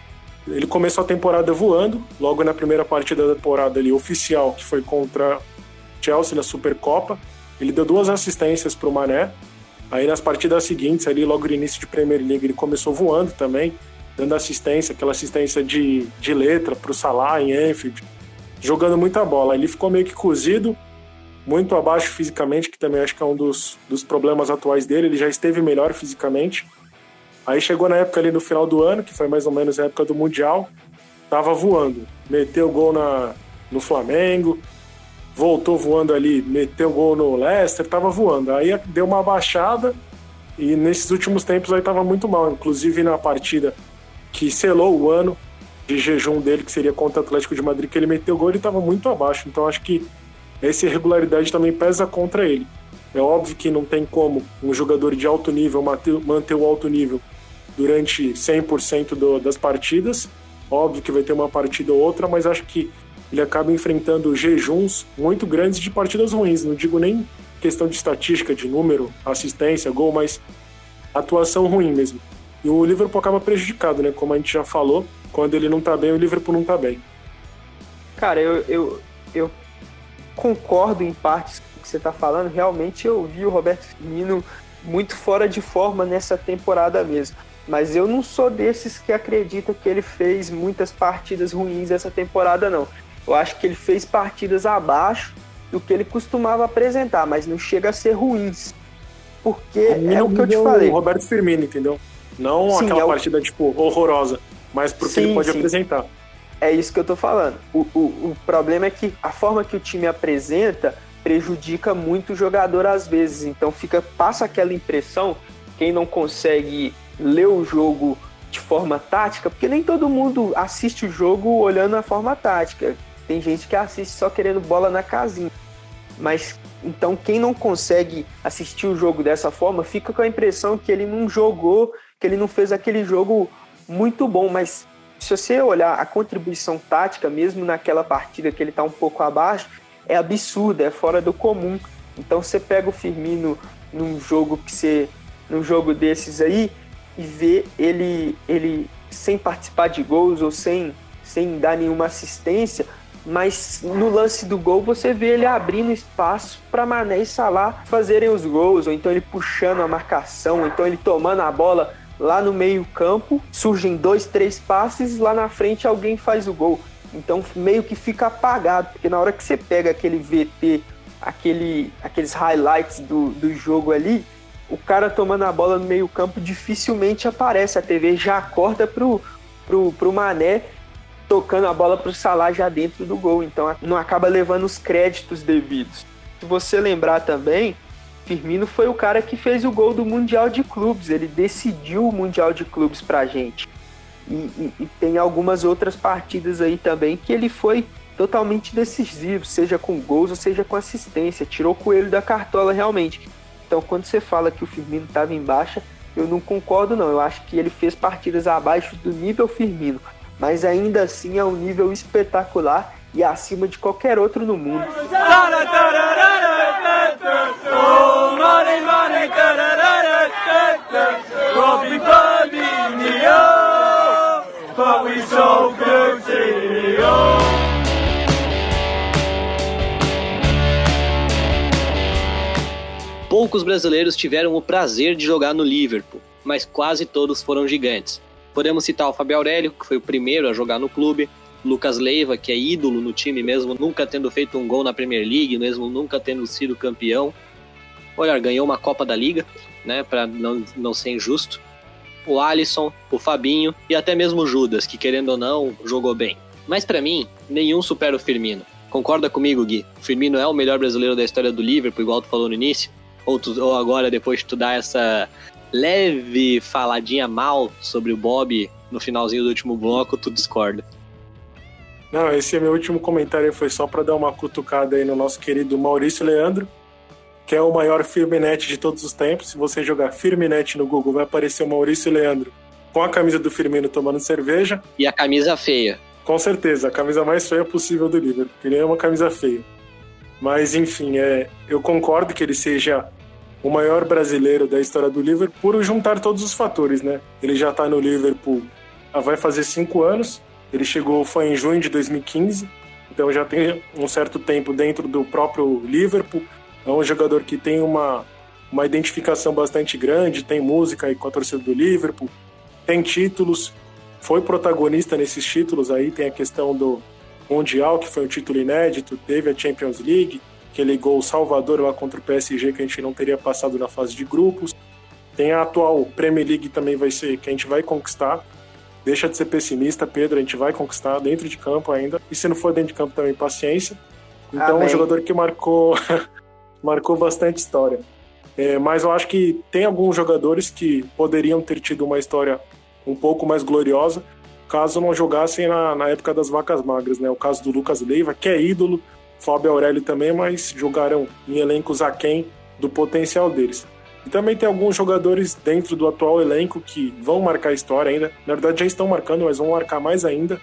ele começou a temporada voando, logo na primeira partida da temporada ali oficial, que foi contra Chelsea na Supercopa. Ele deu duas assistências para o Mané, Aí nas partidas seguintes, ali logo no início de Premier League, ele começou voando também, dando assistência, aquela assistência de, de letra para o Salah em Anfield, jogando muita bola. Ele ficou meio que cozido, muito abaixo fisicamente, que também acho que é um dos, dos problemas atuais dele. Ele já esteve melhor fisicamente. Aí chegou na época ali no final do ano, que foi mais ou menos a época do Mundial, tava voando. Meteu gol na, no Flamengo, voltou voando ali, meteu gol no Leicester, tava voando. Aí deu uma baixada e nesses últimos tempos aí tava muito mal, inclusive na partida que selou o ano de jejum dele, que seria contra o Atlético de Madrid, que ele meteu gol, ele tava muito abaixo. Então acho que essa irregularidade também pesa contra ele. É óbvio que não tem como um jogador de alto nível manter o alto nível durante 100% do, das partidas. Óbvio que vai ter uma partida ou outra, mas acho que ele acaba enfrentando jejuns muito grandes de partidas ruins. Não digo nem questão de estatística, de número, assistência, gol, mas atuação ruim mesmo. E o Liverpool acaba prejudicado, né? Como a gente já falou, quando ele não tá bem, o Liverpool não tá bem. Cara, eu, eu, eu concordo em partes com o que você tá falando. Realmente eu vi o Roberto Firmino muito fora de forma nessa temporada mesmo. Mas eu não sou desses que acredita que ele fez muitas partidas ruins essa temporada, não. Eu acho que ele fez partidas abaixo do que ele costumava apresentar, mas não chega a ser ruins. Porque é o que eu te falei. O Roberto Firmino, entendeu? Não sim, aquela é o... partida, tipo, horrorosa, mas porque sim, ele pode sim. apresentar. É isso que eu tô falando. O, o, o problema é que a forma que o time apresenta prejudica muito o jogador às vezes. Então fica passa aquela impressão, quem não consegue ler o jogo de forma tática, porque nem todo mundo assiste o jogo olhando a forma tática. Tem gente que assiste só querendo bola na casinha. Mas então quem não consegue assistir o jogo dessa forma fica com a impressão que ele não jogou, que ele não fez aquele jogo muito bom, mas se você olhar a contribuição tática, mesmo naquela partida que ele está um pouco abaixo, é absurda, é fora do comum. Então você pega o Firmino num jogo que você, num jogo desses aí e vê ele ele sem participar de gols ou sem sem dar nenhuma assistência, mas no lance do gol você vê ele abrindo espaço para Mané e Salah fazerem os gols, ou então ele puxando a marcação, ou então ele tomando a bola lá no meio-campo, surgem dois, três passes, lá na frente alguém faz o gol. Então meio que fica apagado, porque na hora que você pega aquele VT, aquele, aqueles highlights do, do jogo ali, o cara tomando a bola no meio-campo dificilmente aparece. A TV já corta pro, pro, pro Mané tocando a bola pro Salah já dentro do gol. Então não acaba levando os créditos devidos. Se você lembrar também, Firmino foi o cara que fez o gol do Mundial de Clubes. Ele decidiu o Mundial de Clubes pra gente. E, e, e, tem algumas outras partidas aí também que ele foi totalmente decisivo, seja com gols ou seja com assistência. Tirou o coelho da cartola realmente. Então, quando você fala que o Firmino estava em baixa, eu não concordo, não. Eu acho que ele fez partidas abaixo do nível Firmino, mas ainda assim é um nível espetacular e acima de qualquer outro no mundo. Poucos brasileiros tiveram o prazer de jogar no Liverpool, mas quase todos foram gigantes. Podemos citar o Fabio Aurélio, que foi o primeiro a jogar no clube, Lucas Leiva, que é ídolo no time, mesmo nunca tendo feito um gol na Premier League, mesmo nunca tendo sido campeão. Olha, ganhou uma Copa da Liga, né, para não, não ser injusto. O Alisson, o Fabinho e até mesmo o Judas, que querendo ou não, jogou bem. Mas para mim, nenhum supera o Firmino. Concorda comigo, Gui? O Firmino é o melhor brasileiro da história do Liverpool, igual tu falou no início? Ou, tu, ou agora, depois de tu dar essa leve faladinha mal sobre o Bob no finalzinho do último bloco, tu discorda? Não, esse é meu último comentário foi só para dar uma cutucada aí no nosso querido Maurício Leandro, que é o maior Firminete de todos os tempos. Se você jogar Firminete no Google, vai aparecer o Maurício Leandro com a camisa do Firmino tomando cerveja. E a camisa feia. Com certeza, a camisa mais feia possível do Liverpool. Ele é uma camisa feia. Mas, enfim, é, eu concordo que ele seja o maior brasileiro da história do Liverpool por juntar todos os fatores, né? Ele já está no Liverpool vai fazer cinco anos, ele chegou, foi em junho de 2015, então já tem um certo tempo dentro do próprio Liverpool. É um jogador que tem uma, uma identificação bastante grande, tem música aí com a torcida do Liverpool, tem títulos, foi protagonista nesses títulos aí, tem a questão do Mundial, que foi um título inédito, teve a Champions League, que ligou o Salvador lá contra o PSG, que a gente não teria passado na fase de grupos. Tem a atual Premier League também vai ser que a gente vai conquistar. Deixa de ser pessimista, Pedro, a gente vai conquistar dentro de campo ainda. E se não for dentro de campo também, paciência. Então, Amém. um jogador que marcou, marcou bastante história. É, mas eu acho que tem alguns jogadores que poderiam ter tido uma história um pouco mais gloriosa caso não jogassem na, na época das vacas magras, né? O caso do Lucas Leiva, que é ídolo, Fábio Aurélio também, mas jogaram em elencos aquém do potencial deles. E também tem alguns jogadores dentro do atual elenco que vão marcar história ainda. Na verdade, já estão marcando, mas vão marcar mais ainda,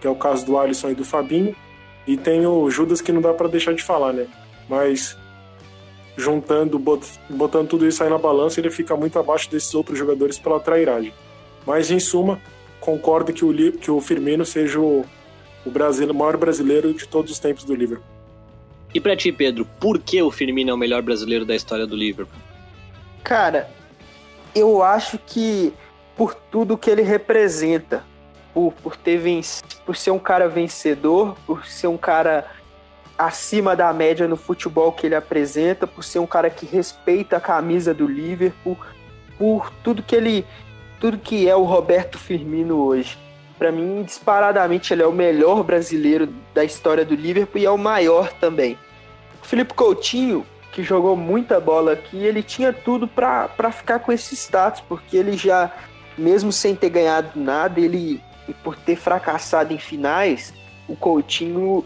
que é o caso do Alisson e do Fabinho. E tem o Judas que não dá para deixar de falar, né? Mas juntando, botando tudo isso aí na balança, ele fica muito abaixo desses outros jogadores pela trairagem. Mas em suma, concordo que o, que o Firmino seja o, o, o maior brasileiro de todos os tempos do Liverpool. E para ti, Pedro, por que o Firmino é o melhor brasileiro da história do Liverpool? Cara, eu acho que por tudo que ele representa, por, por ter vencido, por ser um cara vencedor, por ser um cara acima da média no futebol que ele apresenta, por ser um cara que respeita a camisa do Liverpool, por tudo que ele, tudo que é o Roberto Firmino hoje. Para mim, disparadamente, ele é o melhor brasileiro da história do Liverpool e é o maior também. Felipe Coutinho, que jogou muita bola aqui, ele tinha tudo para ficar com esse status, porque ele já, mesmo sem ter ganhado nada, ele por ter fracassado em finais, o Coutinho,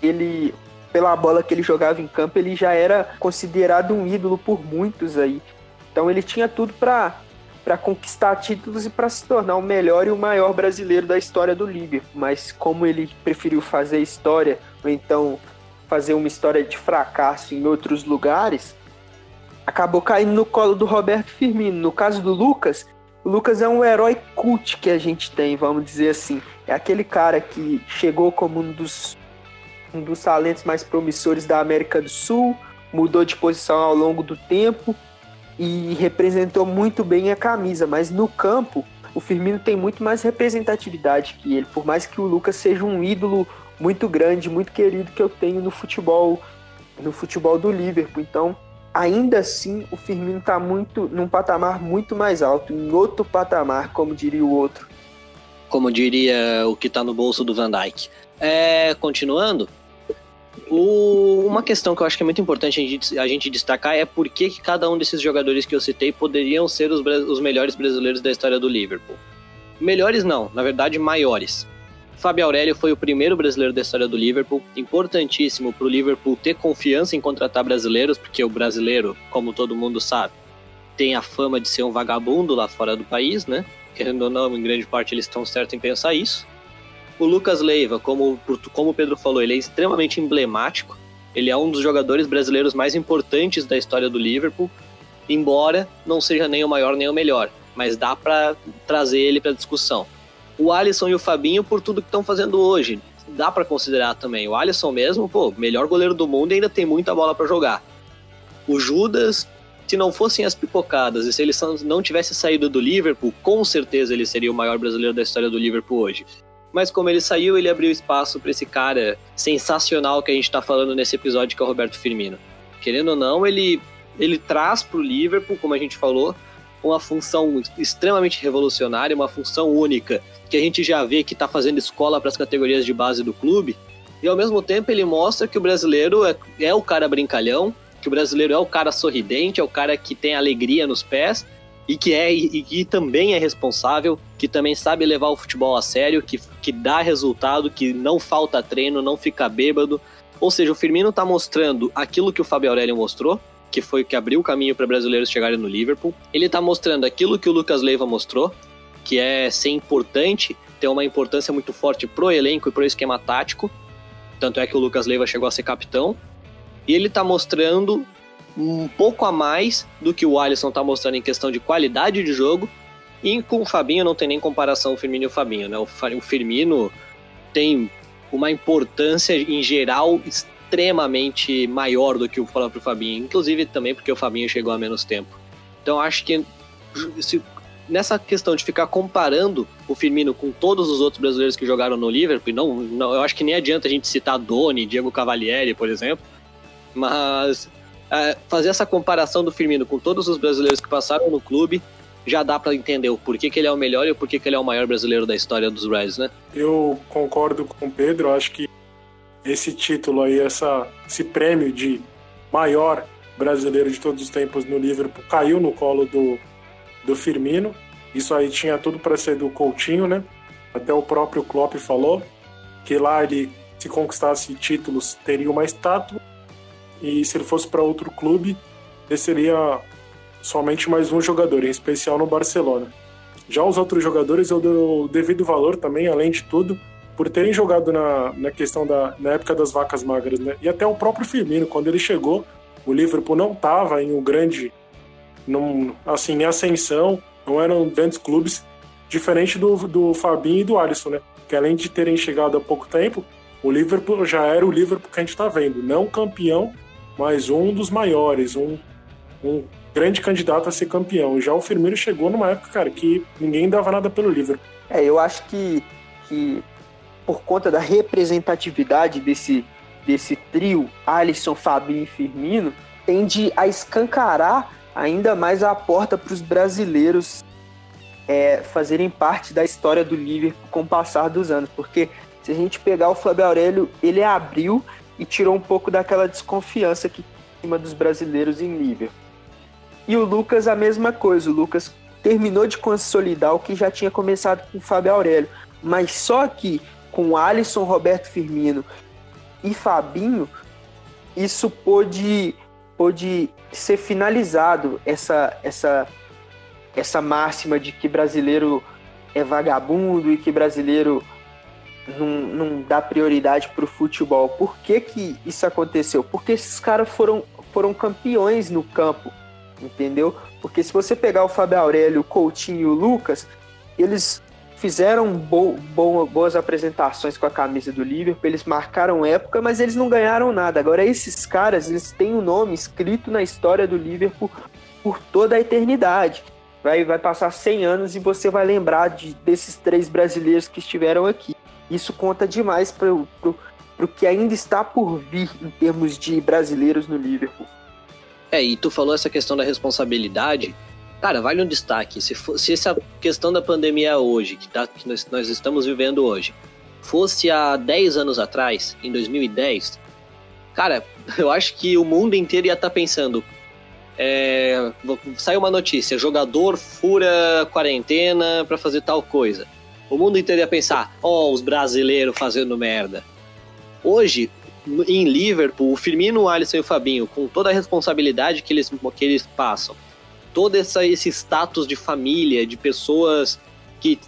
ele pela bola que ele jogava em campo, ele já era considerado um ídolo por muitos aí. Então ele tinha tudo para para conquistar títulos e para se tornar o melhor e o maior brasileiro da história do Liverpool. Mas como ele preferiu fazer história, ou então fazer uma história de fracasso em outros lugares, acabou caindo no colo do Roberto Firmino. No caso do Lucas, o Lucas é um herói cult que a gente tem, vamos dizer assim. É aquele cara que chegou como um dos um dos talentos mais promissores da América do Sul, mudou de posição ao longo do tempo e representou muito bem a camisa, mas no campo o Firmino tem muito mais representatividade que ele, por mais que o Lucas seja um ídolo muito grande, muito querido que eu tenho no futebol, no futebol do Liverpool. Então, ainda assim, o Firmino está muito num patamar muito mais alto, em outro patamar, como diria o outro. Como diria o que está no bolso do Van Dijk. É, continuando, o, uma questão que eu acho que é muito importante a gente, a gente destacar é por que, que, cada um desses jogadores que eu citei poderiam ser os, os melhores brasileiros da história do Liverpool. Melhores não, na verdade maiores. Fábio Aurélio foi o primeiro brasileiro da história do Liverpool, importantíssimo para o Liverpool ter confiança em contratar brasileiros, porque o brasileiro, como todo mundo sabe, tem a fama de ser um vagabundo lá fora do país, né? Querendo ou não, em grande parte eles estão certos em pensar isso. O Lucas Leiva, como, como o Pedro falou, ele é extremamente emblemático. Ele é um dos jogadores brasileiros mais importantes da história do Liverpool, embora não seja nem o maior nem o melhor, mas dá para trazer ele para discussão. O Alisson e o Fabinho por tudo que estão fazendo hoje, dá para considerar também. O Alisson mesmo, pô, melhor goleiro do mundo e ainda tem muita bola para jogar. O Judas, se não fossem as pipocadas e se ele não tivesse saído do Liverpool, com certeza ele seria o maior brasileiro da história do Liverpool hoje mas como ele saiu, ele abriu espaço para esse cara sensacional que a gente está falando nesse episódio, que é o Roberto Firmino. Querendo ou não, ele, ele traz para o Liverpool, como a gente falou, uma função extremamente revolucionária, uma função única, que a gente já vê que está fazendo escola para as categorias de base do clube, e ao mesmo tempo ele mostra que o brasileiro é, é o cara brincalhão, que o brasileiro é o cara sorridente, é o cara que tem alegria nos pés, e que é e, e também é responsável, que também sabe levar o futebol a sério, que, que dá resultado, que não falta treino, não fica bêbado. Ou seja, o Firmino está mostrando aquilo que o Fabio Aurélio mostrou, que foi que abriu o caminho para brasileiros chegarem no Liverpool. Ele está mostrando aquilo que o Lucas Leiva mostrou, que é ser importante, ter uma importância muito forte pro elenco e pro esquema tático. Tanto é que o Lucas Leiva chegou a ser capitão. E ele está mostrando um pouco a mais do que o Alisson está mostrando em questão de qualidade de jogo. E com o Fabinho não tem nem comparação o Firmino e o Fabinho, né? O Firmino tem uma importância em geral extremamente maior do que o próprio Fabinho, inclusive também porque o Fabinho chegou há menos tempo. Então acho que se, nessa questão de ficar comparando o Firmino com todos os outros brasileiros que jogaram no Liverpool, não, não eu acho que nem adianta a gente citar Doni, Diego Cavalieri, por exemplo, mas fazer essa comparação do Firmino com todos os brasileiros que passaram no clube, já dá para entender o porquê que ele é o melhor e o porquê que ele é o maior brasileiro da história dos Reds, né? Eu concordo com o Pedro, acho que esse título aí, essa, esse prêmio de maior brasileiro de todos os tempos no Liverpool caiu no colo do, do Firmino. Isso aí tinha tudo para ser do Coutinho, né? Até o próprio Klopp falou que lá ele se conquistasse títulos, teria uma estátua, e se ele fosse para outro clube, ele seria somente mais um jogador, em especial no Barcelona. Já os outros jogadores eu dou devido valor também, além de tudo, por terem jogado na, na questão da na época das vacas magras, né? E até o próprio Firmino, quando ele chegou, o Liverpool não estava em um grande, num, assim, em ascensão, não eram grandes clubes, diferente do, do Fabinho e do Alisson, né? Que além de terem chegado há pouco tempo, o Liverpool já era o Liverpool que a gente está vendo, não campeão, mas um dos maiores, um, um grande candidato a ser campeão. Já o Firmino chegou numa época, cara, que ninguém dava nada pelo Liverpool. É, eu acho que, que por conta da representatividade desse, desse trio, Alisson, Fabinho e Firmino, tende a escancarar ainda mais a porta para os brasileiros é, fazerem parte da história do Liverpool com o passar dos anos. Porque se a gente pegar o Fábio Aurélio, ele abriu e tirou um pouco daquela desconfiança que cima dos brasileiros em Liverpool. E o Lucas a mesma coisa, o Lucas terminou de consolidar o que já tinha começado com o Fábio Aurélio, mas só que com Alisson, Roberto Firmino e Fabinho, isso pôde, pôde ser finalizado, essa, essa, essa máxima de que brasileiro é vagabundo e que brasileiro não, não dá prioridade para o futebol. Por que, que isso aconteceu? Porque esses caras foram, foram campeões no campo, entendeu? Porque se você pegar o Fábio Aurélio, o Coutinho e o Lucas, eles fizeram bo bo boas apresentações com a camisa do Liverpool, eles marcaram época, mas eles não ganharam nada. Agora, esses caras, eles têm o um nome escrito na história do Liverpool por toda a eternidade. Vai, vai passar 100 anos e você vai lembrar de, desses três brasileiros que estiveram aqui. Isso conta demais para o que ainda está por vir em termos de brasileiros no Liverpool. É, e tu falou essa questão da responsabilidade. Cara, vale um destaque. Se, for, se essa questão da pandemia hoje, que, tá, que nós, nós estamos vivendo hoje, fosse há 10 anos atrás, em 2010, cara, eu acho que o mundo inteiro ia estar tá pensando. É, saiu uma notícia: jogador fura quarentena para fazer tal coisa. O mundo inteiro ia pensar: ó, oh, os brasileiros fazendo merda. Hoje, em Liverpool, o Firmino, o Alisson e o Fabinho, com toda a responsabilidade que eles, que eles passam, todo essa, esse status de família, de pessoas que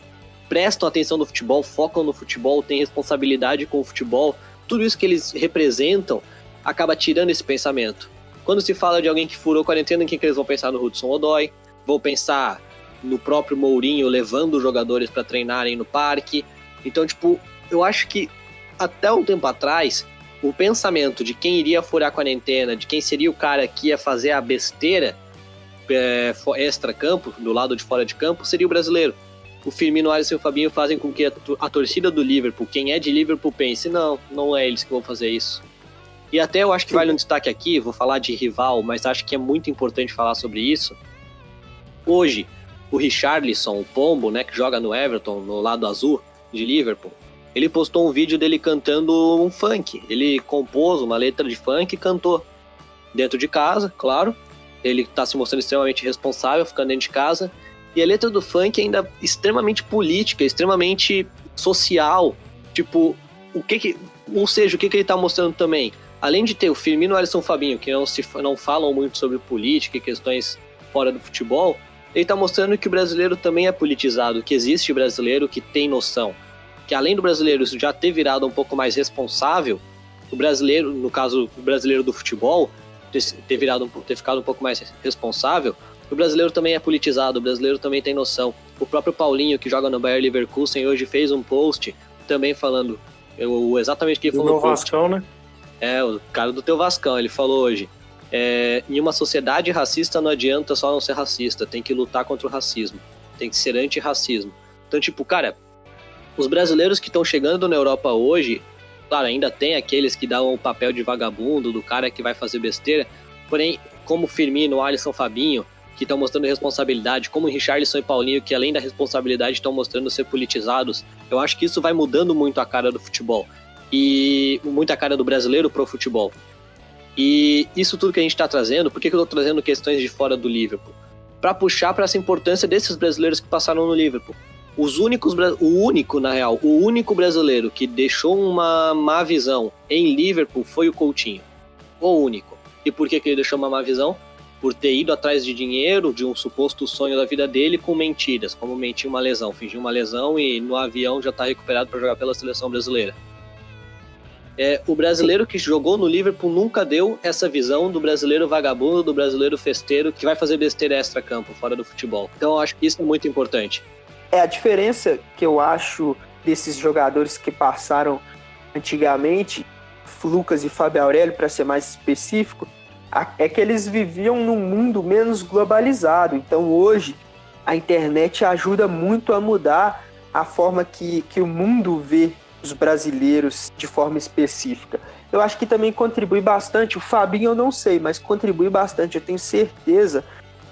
prestam atenção no futebol, focam no futebol, têm responsabilidade com o futebol, tudo isso que eles representam acaba tirando esse pensamento. Quando se fala de alguém que furou quarentena, em quem que eles vão pensar no Hudson Odoi? Vão pensar no próprio Mourinho levando os jogadores para treinarem no parque. Então, tipo, eu acho que até um tempo atrás, o pensamento de quem iria furar a quarentena, de quem seria o cara que ia fazer a besteira, é, extra-campo, do lado de fora de campo, seria o brasileiro. O Firmino, Alisson e o Fabinho fazem com que a, a torcida do Liverpool, quem é de Liverpool, pense: não, não é eles que vão fazer isso. E até eu acho que vale um destaque aqui, vou falar de rival, mas acho que é muito importante falar sobre isso. Hoje, o Richarlison, o Pombo, né, que joga no Everton, no lado azul de Liverpool, ele postou um vídeo dele cantando um funk. Ele compôs uma letra de funk e cantou dentro de casa, claro, ele está se mostrando extremamente responsável, ficando dentro de casa. E a letra do funk é ainda extremamente política, extremamente social. Tipo, o que que. Ou seja, o que, que ele está mostrando também? Além de ter o Firmino e o Alisson Fabinho, que não, se, não falam muito sobre política e questões fora do futebol, ele está mostrando que o brasileiro também é politizado, que existe brasileiro que tem noção. Que além do brasileiro já ter virado um pouco mais responsável, o brasileiro, no caso, o brasileiro do futebol, ter, virado, ter ficado um pouco mais responsável, o brasileiro também é politizado, o brasileiro também tem noção. O próprio Paulinho, que joga no Bayer Leverkusen, hoje fez um post também falando eu, exatamente o que ele falou. O Vascão, né? É, o cara do teu Vascão, ele falou hoje. É, em uma sociedade racista não adianta só não ser racista, tem que lutar contra o racismo, tem que ser antirracismo. Então, tipo, cara, os brasileiros que estão chegando na Europa hoje, Claro, ainda tem aqueles que dão o papel de vagabundo, do cara que vai fazer besteira. Porém, como Firmino, Alisson, Fabinho, que estão mostrando responsabilidade, como Richarlison e Paulinho, que além da responsabilidade estão mostrando ser politizados, eu acho que isso vai mudando muito a cara do futebol. E muito a cara do brasileiro pro futebol. E isso tudo que a gente está trazendo, por que, que eu estou trazendo questões de fora do Liverpool? Para puxar para essa importância desses brasileiros que passaram no Liverpool. Os únicos, o único, na real, o único brasileiro que deixou uma má visão em Liverpool foi o Coutinho. O único. E por que, que ele deixou uma má visão? Por ter ido atrás de dinheiro, de um suposto sonho da vida dele, com mentiras, como mentir uma lesão, fingir uma lesão e no avião já tá recuperado para jogar pela seleção brasileira. É, o brasileiro que jogou no Liverpool nunca deu essa visão do brasileiro vagabundo, do brasileiro festeiro que vai fazer besteira extra-campo, fora do futebol. Então eu acho que isso é muito importante. É a diferença que eu acho desses jogadores que passaram antigamente, Lucas e Fábio Aurélio, para ser mais específico, é que eles viviam num mundo menos globalizado. Então hoje a internet ajuda muito a mudar a forma que, que o mundo vê os brasileiros de forma específica. Eu acho que também contribui bastante. O Fabinho eu não sei, mas contribui bastante. Eu tenho certeza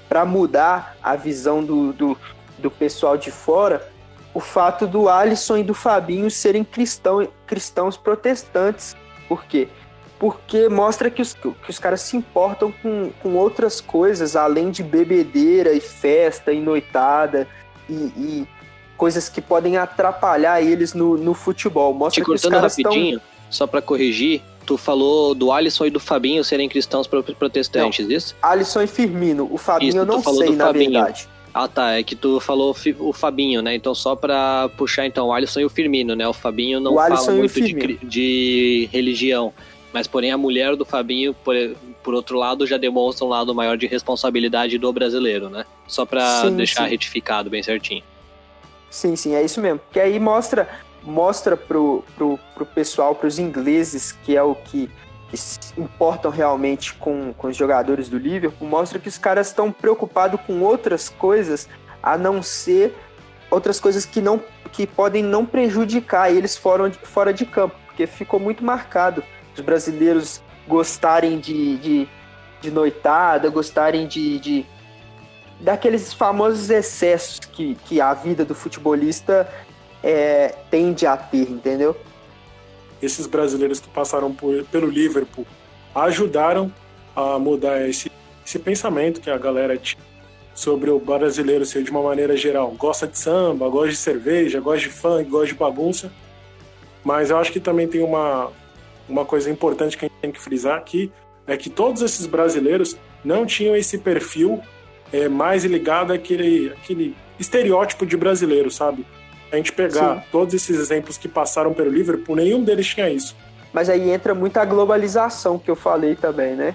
para mudar a visão do, do, do, pessoal de fora o fato do Alisson e do Fabinho serem cristão, cristãos protestantes. Por quê? Porque mostra que os, que os caras se importam com, com outras coisas além de bebedeira e festa e noitada e, e coisas que podem atrapalhar eles no, no futebol. Mostra Te cortando rapidinho, tão... só para corrigir, tu falou do Alisson e do Fabinho serem cristãos protestantes, não, isso? Alisson e Firmino. O Fabinho isso, eu não sei, na Fabinho. verdade. Ah, tá. É que tu falou o Fabinho, né? Então, só pra puxar, então, o Alisson e o Firmino, né? O Fabinho não o fala muito de, de, religião. Mas, porém, a mulher do Fabinho, por, por outro lado, já demonstra um lado maior de responsabilidade do brasileiro, né? Só pra sim, deixar sim. retificado bem certinho. Sim, sim, é isso mesmo. Que aí mostra mostra pro, pro, pro pessoal, pros ingleses, que é o que, que se importam realmente com, com os jogadores do Liverpool, mostra que os caras estão preocupados com outras coisas a não ser outras coisas que não que podem não prejudicar eles fora de, fora de campo, porque ficou muito marcado os brasileiros gostarem de, de, de noitada, gostarem de, de daqueles famosos excessos que, que a vida do futebolista é, tende a ter, entendeu? Esses brasileiros que passaram por, pelo Liverpool ajudaram a mudar esse, esse pensamento que a galera tinha sobre o brasileiro ser de uma maneira geral. Gosta de samba, gosta de cerveja, gosta de funk, gosta de bagunça. Mas eu acho que também tem uma, uma coisa importante que a gente tem que frisar aqui, é que todos esses brasileiros não tinham esse perfil é, mais ligado àquele, àquele estereótipo de brasileiro, sabe? A gente pegar Sim. todos esses exemplos que passaram pelo Liverpool, nenhum deles tinha isso. Mas aí entra muita globalização que eu falei também, né?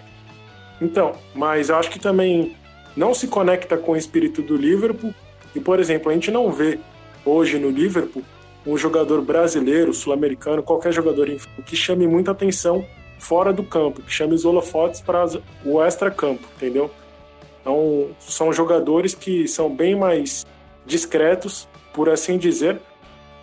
Então, mas eu acho que também não se conecta com o espírito do Liverpool. E, por exemplo, a gente não vê hoje no Liverpool um jogador brasileiro, sul-americano, qualquer jogador que chame muita atenção fora do campo, que chame os holofotes para o extra-campo, entendeu? Então, são jogadores que são bem mais discretos, por assim dizer,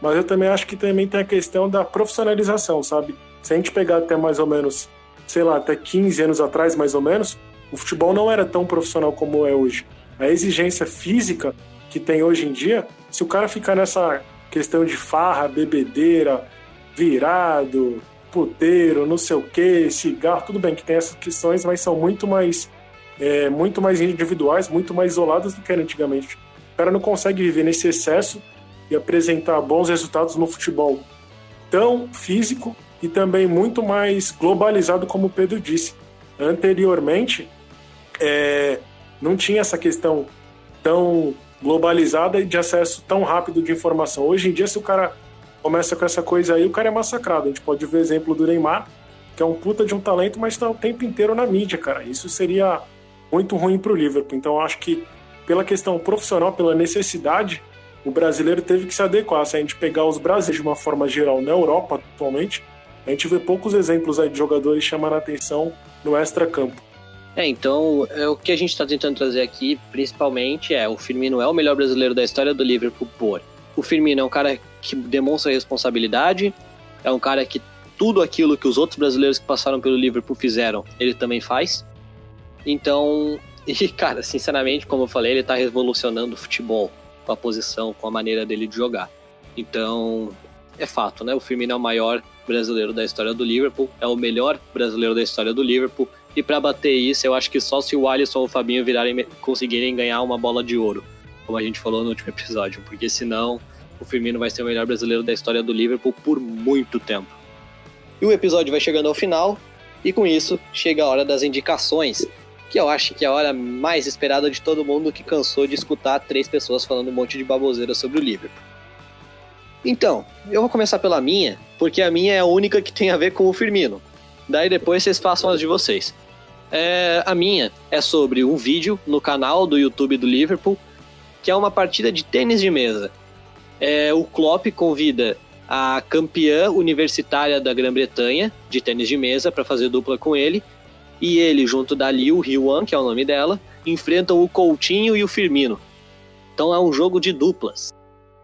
mas eu também acho que também tem a questão da profissionalização, sabe? Se a gente pegar até mais ou menos, sei lá, até 15 anos atrás, mais ou menos, o futebol não era tão profissional como é hoje. A exigência física que tem hoje em dia, se o cara ficar nessa questão de farra, bebedeira, virado, puteiro, não sei o que, cigarro, tudo bem que tem essas questões, mas são muito mais é, muito mais individuais, muito mais isoladas do que era antigamente. Cara não consegue viver nesse excesso e apresentar bons resultados no futebol tão físico e também muito mais globalizado, como o Pedro disse. Anteriormente, é, não tinha essa questão tão globalizada e de acesso tão rápido de informação. Hoje em dia, se o cara começa com essa coisa aí, o cara é massacrado. A gente pode ver exemplo do Neymar, que é um puta de um talento, mas está o tempo inteiro na mídia, cara. Isso seria muito ruim para o Liverpool. Então acho que pela questão profissional, pela necessidade, o brasileiro teve que se adequar. Se a gente pegar os brasileiros de uma forma geral na Europa atualmente, a gente vê poucos exemplos aí de jogadores chamando a atenção no extra-campo. É, então é, o que a gente está tentando trazer aqui, principalmente, é o Firmino é o melhor brasileiro da história do Liverpool por. O Firmino é um cara que demonstra responsabilidade, é um cara que tudo aquilo que os outros brasileiros que passaram pelo Liverpool fizeram, ele também faz. Então, e cara, sinceramente, como eu falei, ele tá revolucionando o futebol com a posição, com a maneira dele de jogar. Então, é fato, né? O Firmino é o maior brasileiro da história do Liverpool, é o melhor brasileiro da história do Liverpool. E para bater isso, eu acho que só se o Alisson ou o Fabinho virarem, conseguirem ganhar uma bola de ouro, como a gente falou no último episódio, porque senão o Firmino vai ser o melhor brasileiro da história do Liverpool por muito tempo. E o episódio vai chegando ao final, e com isso chega a hora das indicações, que eu acho que é a hora mais esperada de todo mundo que cansou de escutar três pessoas falando um monte de baboseira sobre o Liverpool. Então, eu vou começar pela minha, porque a minha é a única que tem a ver com o Firmino. Daí depois vocês façam as de vocês. É, a minha é sobre um vídeo no canal do YouTube do Liverpool, que é uma partida de tênis de mesa. É, o Klopp convida a campeã universitária da Grã-Bretanha de tênis de mesa para fazer dupla com ele, e ele, junto da Liu Hyuan, que é o nome dela, enfrentam o Coutinho e o Firmino. Então é um jogo de duplas.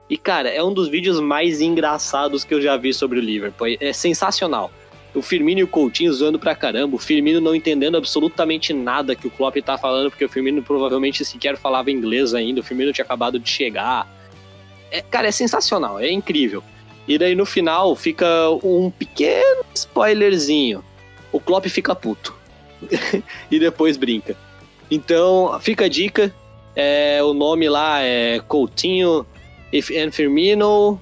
E cara, é um dos vídeos mais engraçados que eu já vi sobre o Liverpool. É sensacional o Firmino e o Coutinho zoando pra caramba, o Firmino não entendendo absolutamente nada que o Klopp tá falando, porque o Firmino provavelmente sequer falava inglês ainda, o Firmino tinha acabado de chegar. É, cara, é sensacional, é incrível. E daí no final fica um pequeno spoilerzinho. O Klopp fica puto. e depois brinca. Então, fica a dica. É, o nome lá é Coutinho and Firmino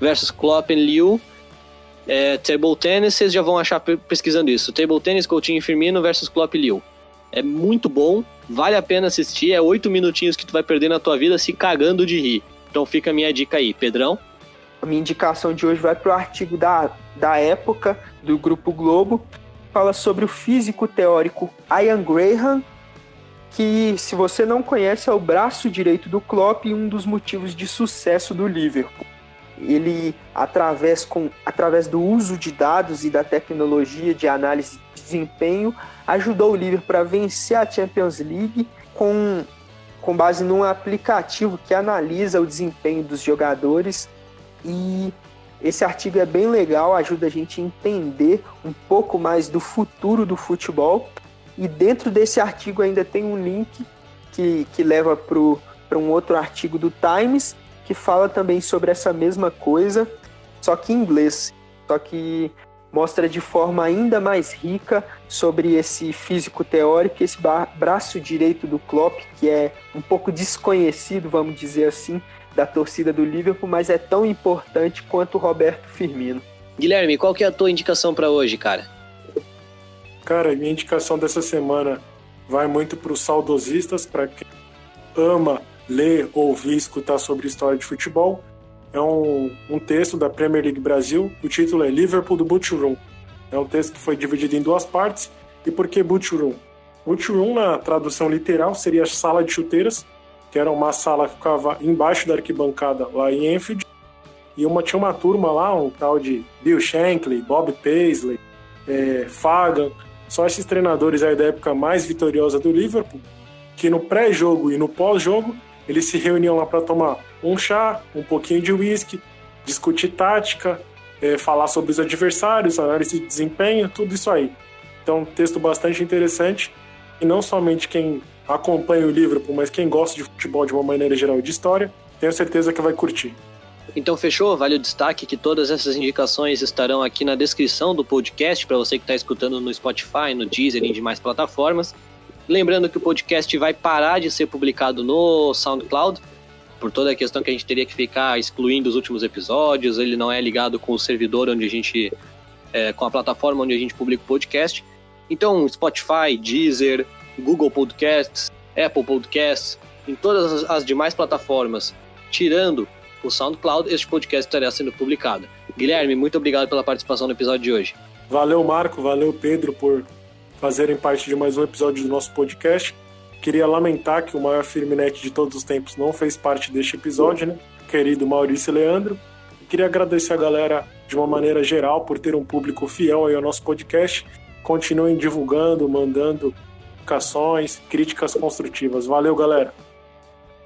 versus Klopp and Liu. É, table Tennis, vocês já vão achar pesquisando isso. Table Tennis, Coutinho e Firmino versus Klopp e Liu. É muito bom, vale a pena assistir. É oito minutinhos que tu vai perder na tua vida se cagando de rir. Então fica a minha dica aí. Pedrão? A minha indicação de hoje vai para o artigo da, da época do Grupo Globo. Fala sobre o físico teórico Ian Graham, que, se você não conhece, é o braço direito do Klopp e um dos motivos de sucesso do Liverpool. Ele através, com, através do uso de dados e da tecnologia de análise de desempenho ajudou o Liverpool a vencer a Champions League com, com base num aplicativo que analisa o desempenho dos jogadores e esse artigo é bem legal, ajuda a gente a entender um pouco mais do futuro do futebol e dentro desse artigo ainda tem um link que, que leva para um outro artigo do Times que fala também sobre essa mesma coisa, só que em inglês. Só que mostra de forma ainda mais rica sobre esse físico teórico, esse braço direito do Klopp, que é um pouco desconhecido, vamos dizer assim, da torcida do Liverpool, mas é tão importante quanto o Roberto Firmino. Guilherme, qual que é a tua indicação para hoje, cara? Cara, minha indicação dessa semana vai muito para os saudosistas, para quem ama ler, ouvir, escutar sobre história de futebol. É um, um texto da Premier League Brasil. O título é Liverpool do Butch Room. É um texto que foi dividido em duas partes. E por que Butch Room? Butch Room, na tradução literal, seria sala de chuteiras, que era uma sala que ficava embaixo da arquibancada lá em Enfield. E uma, tinha uma turma lá, um tal de Bill Shankly, Bob Paisley, é, Fagan, só esses treinadores aí da época mais vitoriosa do Liverpool, que no pré-jogo e no pós-jogo eles se reuniam lá para tomar um chá, um pouquinho de uísque, discutir tática, é, falar sobre os adversários, análise de desempenho, tudo isso aí. Então, texto bastante interessante. E não somente quem acompanha o Liverpool, mas quem gosta de futebol de uma maneira geral de história, tenho certeza que vai curtir. Então fechou, vale o destaque que todas essas indicações estarão aqui na descrição do podcast para você que está escutando no Spotify, no Deezer e em demais plataformas. Lembrando que o podcast vai parar de ser publicado no SoundCloud, por toda a questão que a gente teria que ficar excluindo os últimos episódios, ele não é ligado com o servidor onde a gente. É, com a plataforma onde a gente publica o podcast. Então, Spotify, Deezer, Google Podcasts, Apple Podcasts, em todas as demais plataformas, tirando o SoundCloud, este podcast estará sendo publicado. Guilherme, muito obrigado pela participação no episódio de hoje. Valeu, Marco, valeu, Pedro, por fazerem parte de mais um episódio do nosso podcast. Queria lamentar que o maior firminete de todos os tempos não fez parte deste episódio, né? Querido Maurício Leandro. queria agradecer a galera de uma maneira geral por ter um público fiel ao nosso podcast. Continuem divulgando, mandando indicações, críticas construtivas. Valeu, galera.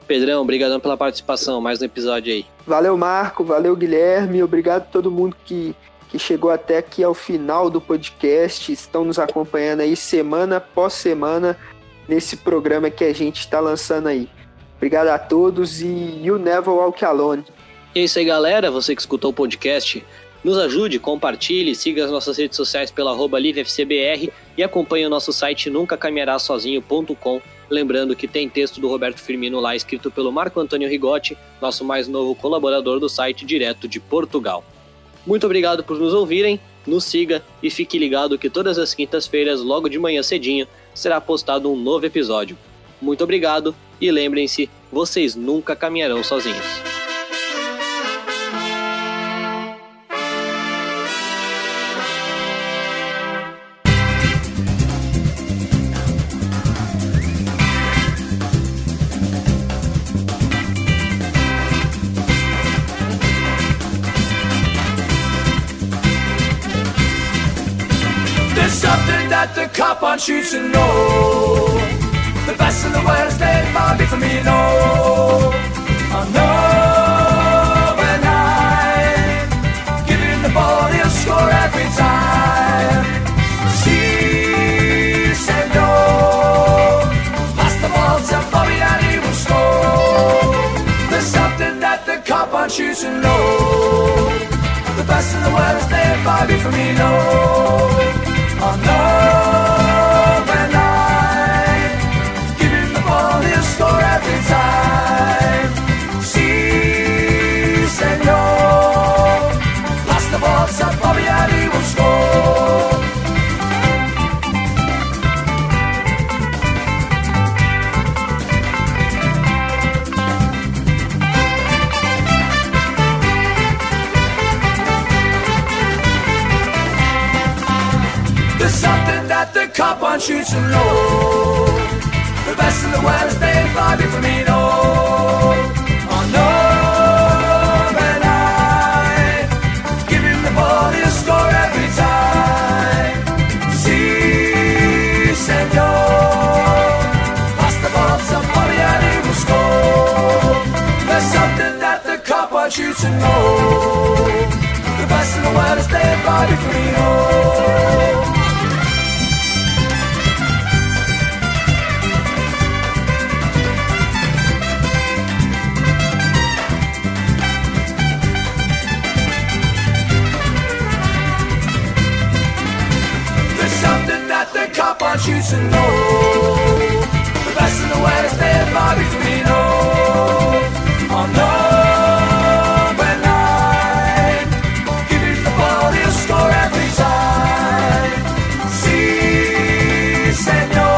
Pedrão, obrigadão pela participação, mais um episódio aí. Valeu, Marco, valeu, Guilherme, obrigado a todo mundo que que chegou até aqui ao final do podcast, estão nos acompanhando aí semana após semana nesse programa que a gente está lançando aí. Obrigado a todos e you never walk alone. E é isso aí, galera. Você que escutou o podcast, nos ajude, compartilhe, siga as nossas redes sociais pela arroba LiveFCBR e acompanhe o nosso site nuncacaminharasozinho.com. Lembrando que tem texto do Roberto Firmino lá escrito pelo Marco Antônio Rigotti, nosso mais novo colaborador do site direto de Portugal. Muito obrigado por nos ouvirem, nos siga e fique ligado que todas as quintas-feiras, logo de manhã cedinho, será postado um novo episódio. Muito obrigado e lembrem-se, vocês nunca caminharão sozinhos. On shoots and know. The best in the world is dead, Bobby for me, no. I know when I'm giving the ball, he'll score every time. She said no. Pass the ball to Bobby and he will score. There's something that the cop on know. The best in the world is dead, Bobby for me, no. I know cop on shoots and low. The best in the world is Dave Bobby Firmino. On overnight, give him the ball, he'll score every time. Si, senor. Pass the ball to somebody and he will score. There's something that the cop on shoots and low. The best in the world is Dave Bobby Firmino. Want you to know? The best in the world is dead Bobby Firmino On number nine Give him the ball, he'll score every time. Si, senor.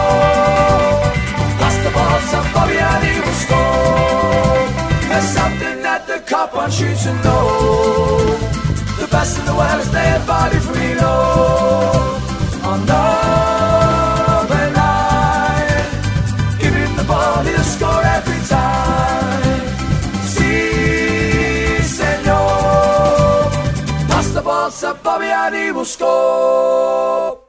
Pass the ball to Bobby and he will score. There's something that the cop wants you to know. The best in the world is dead Bobby Firmino On number Fabiani buscó.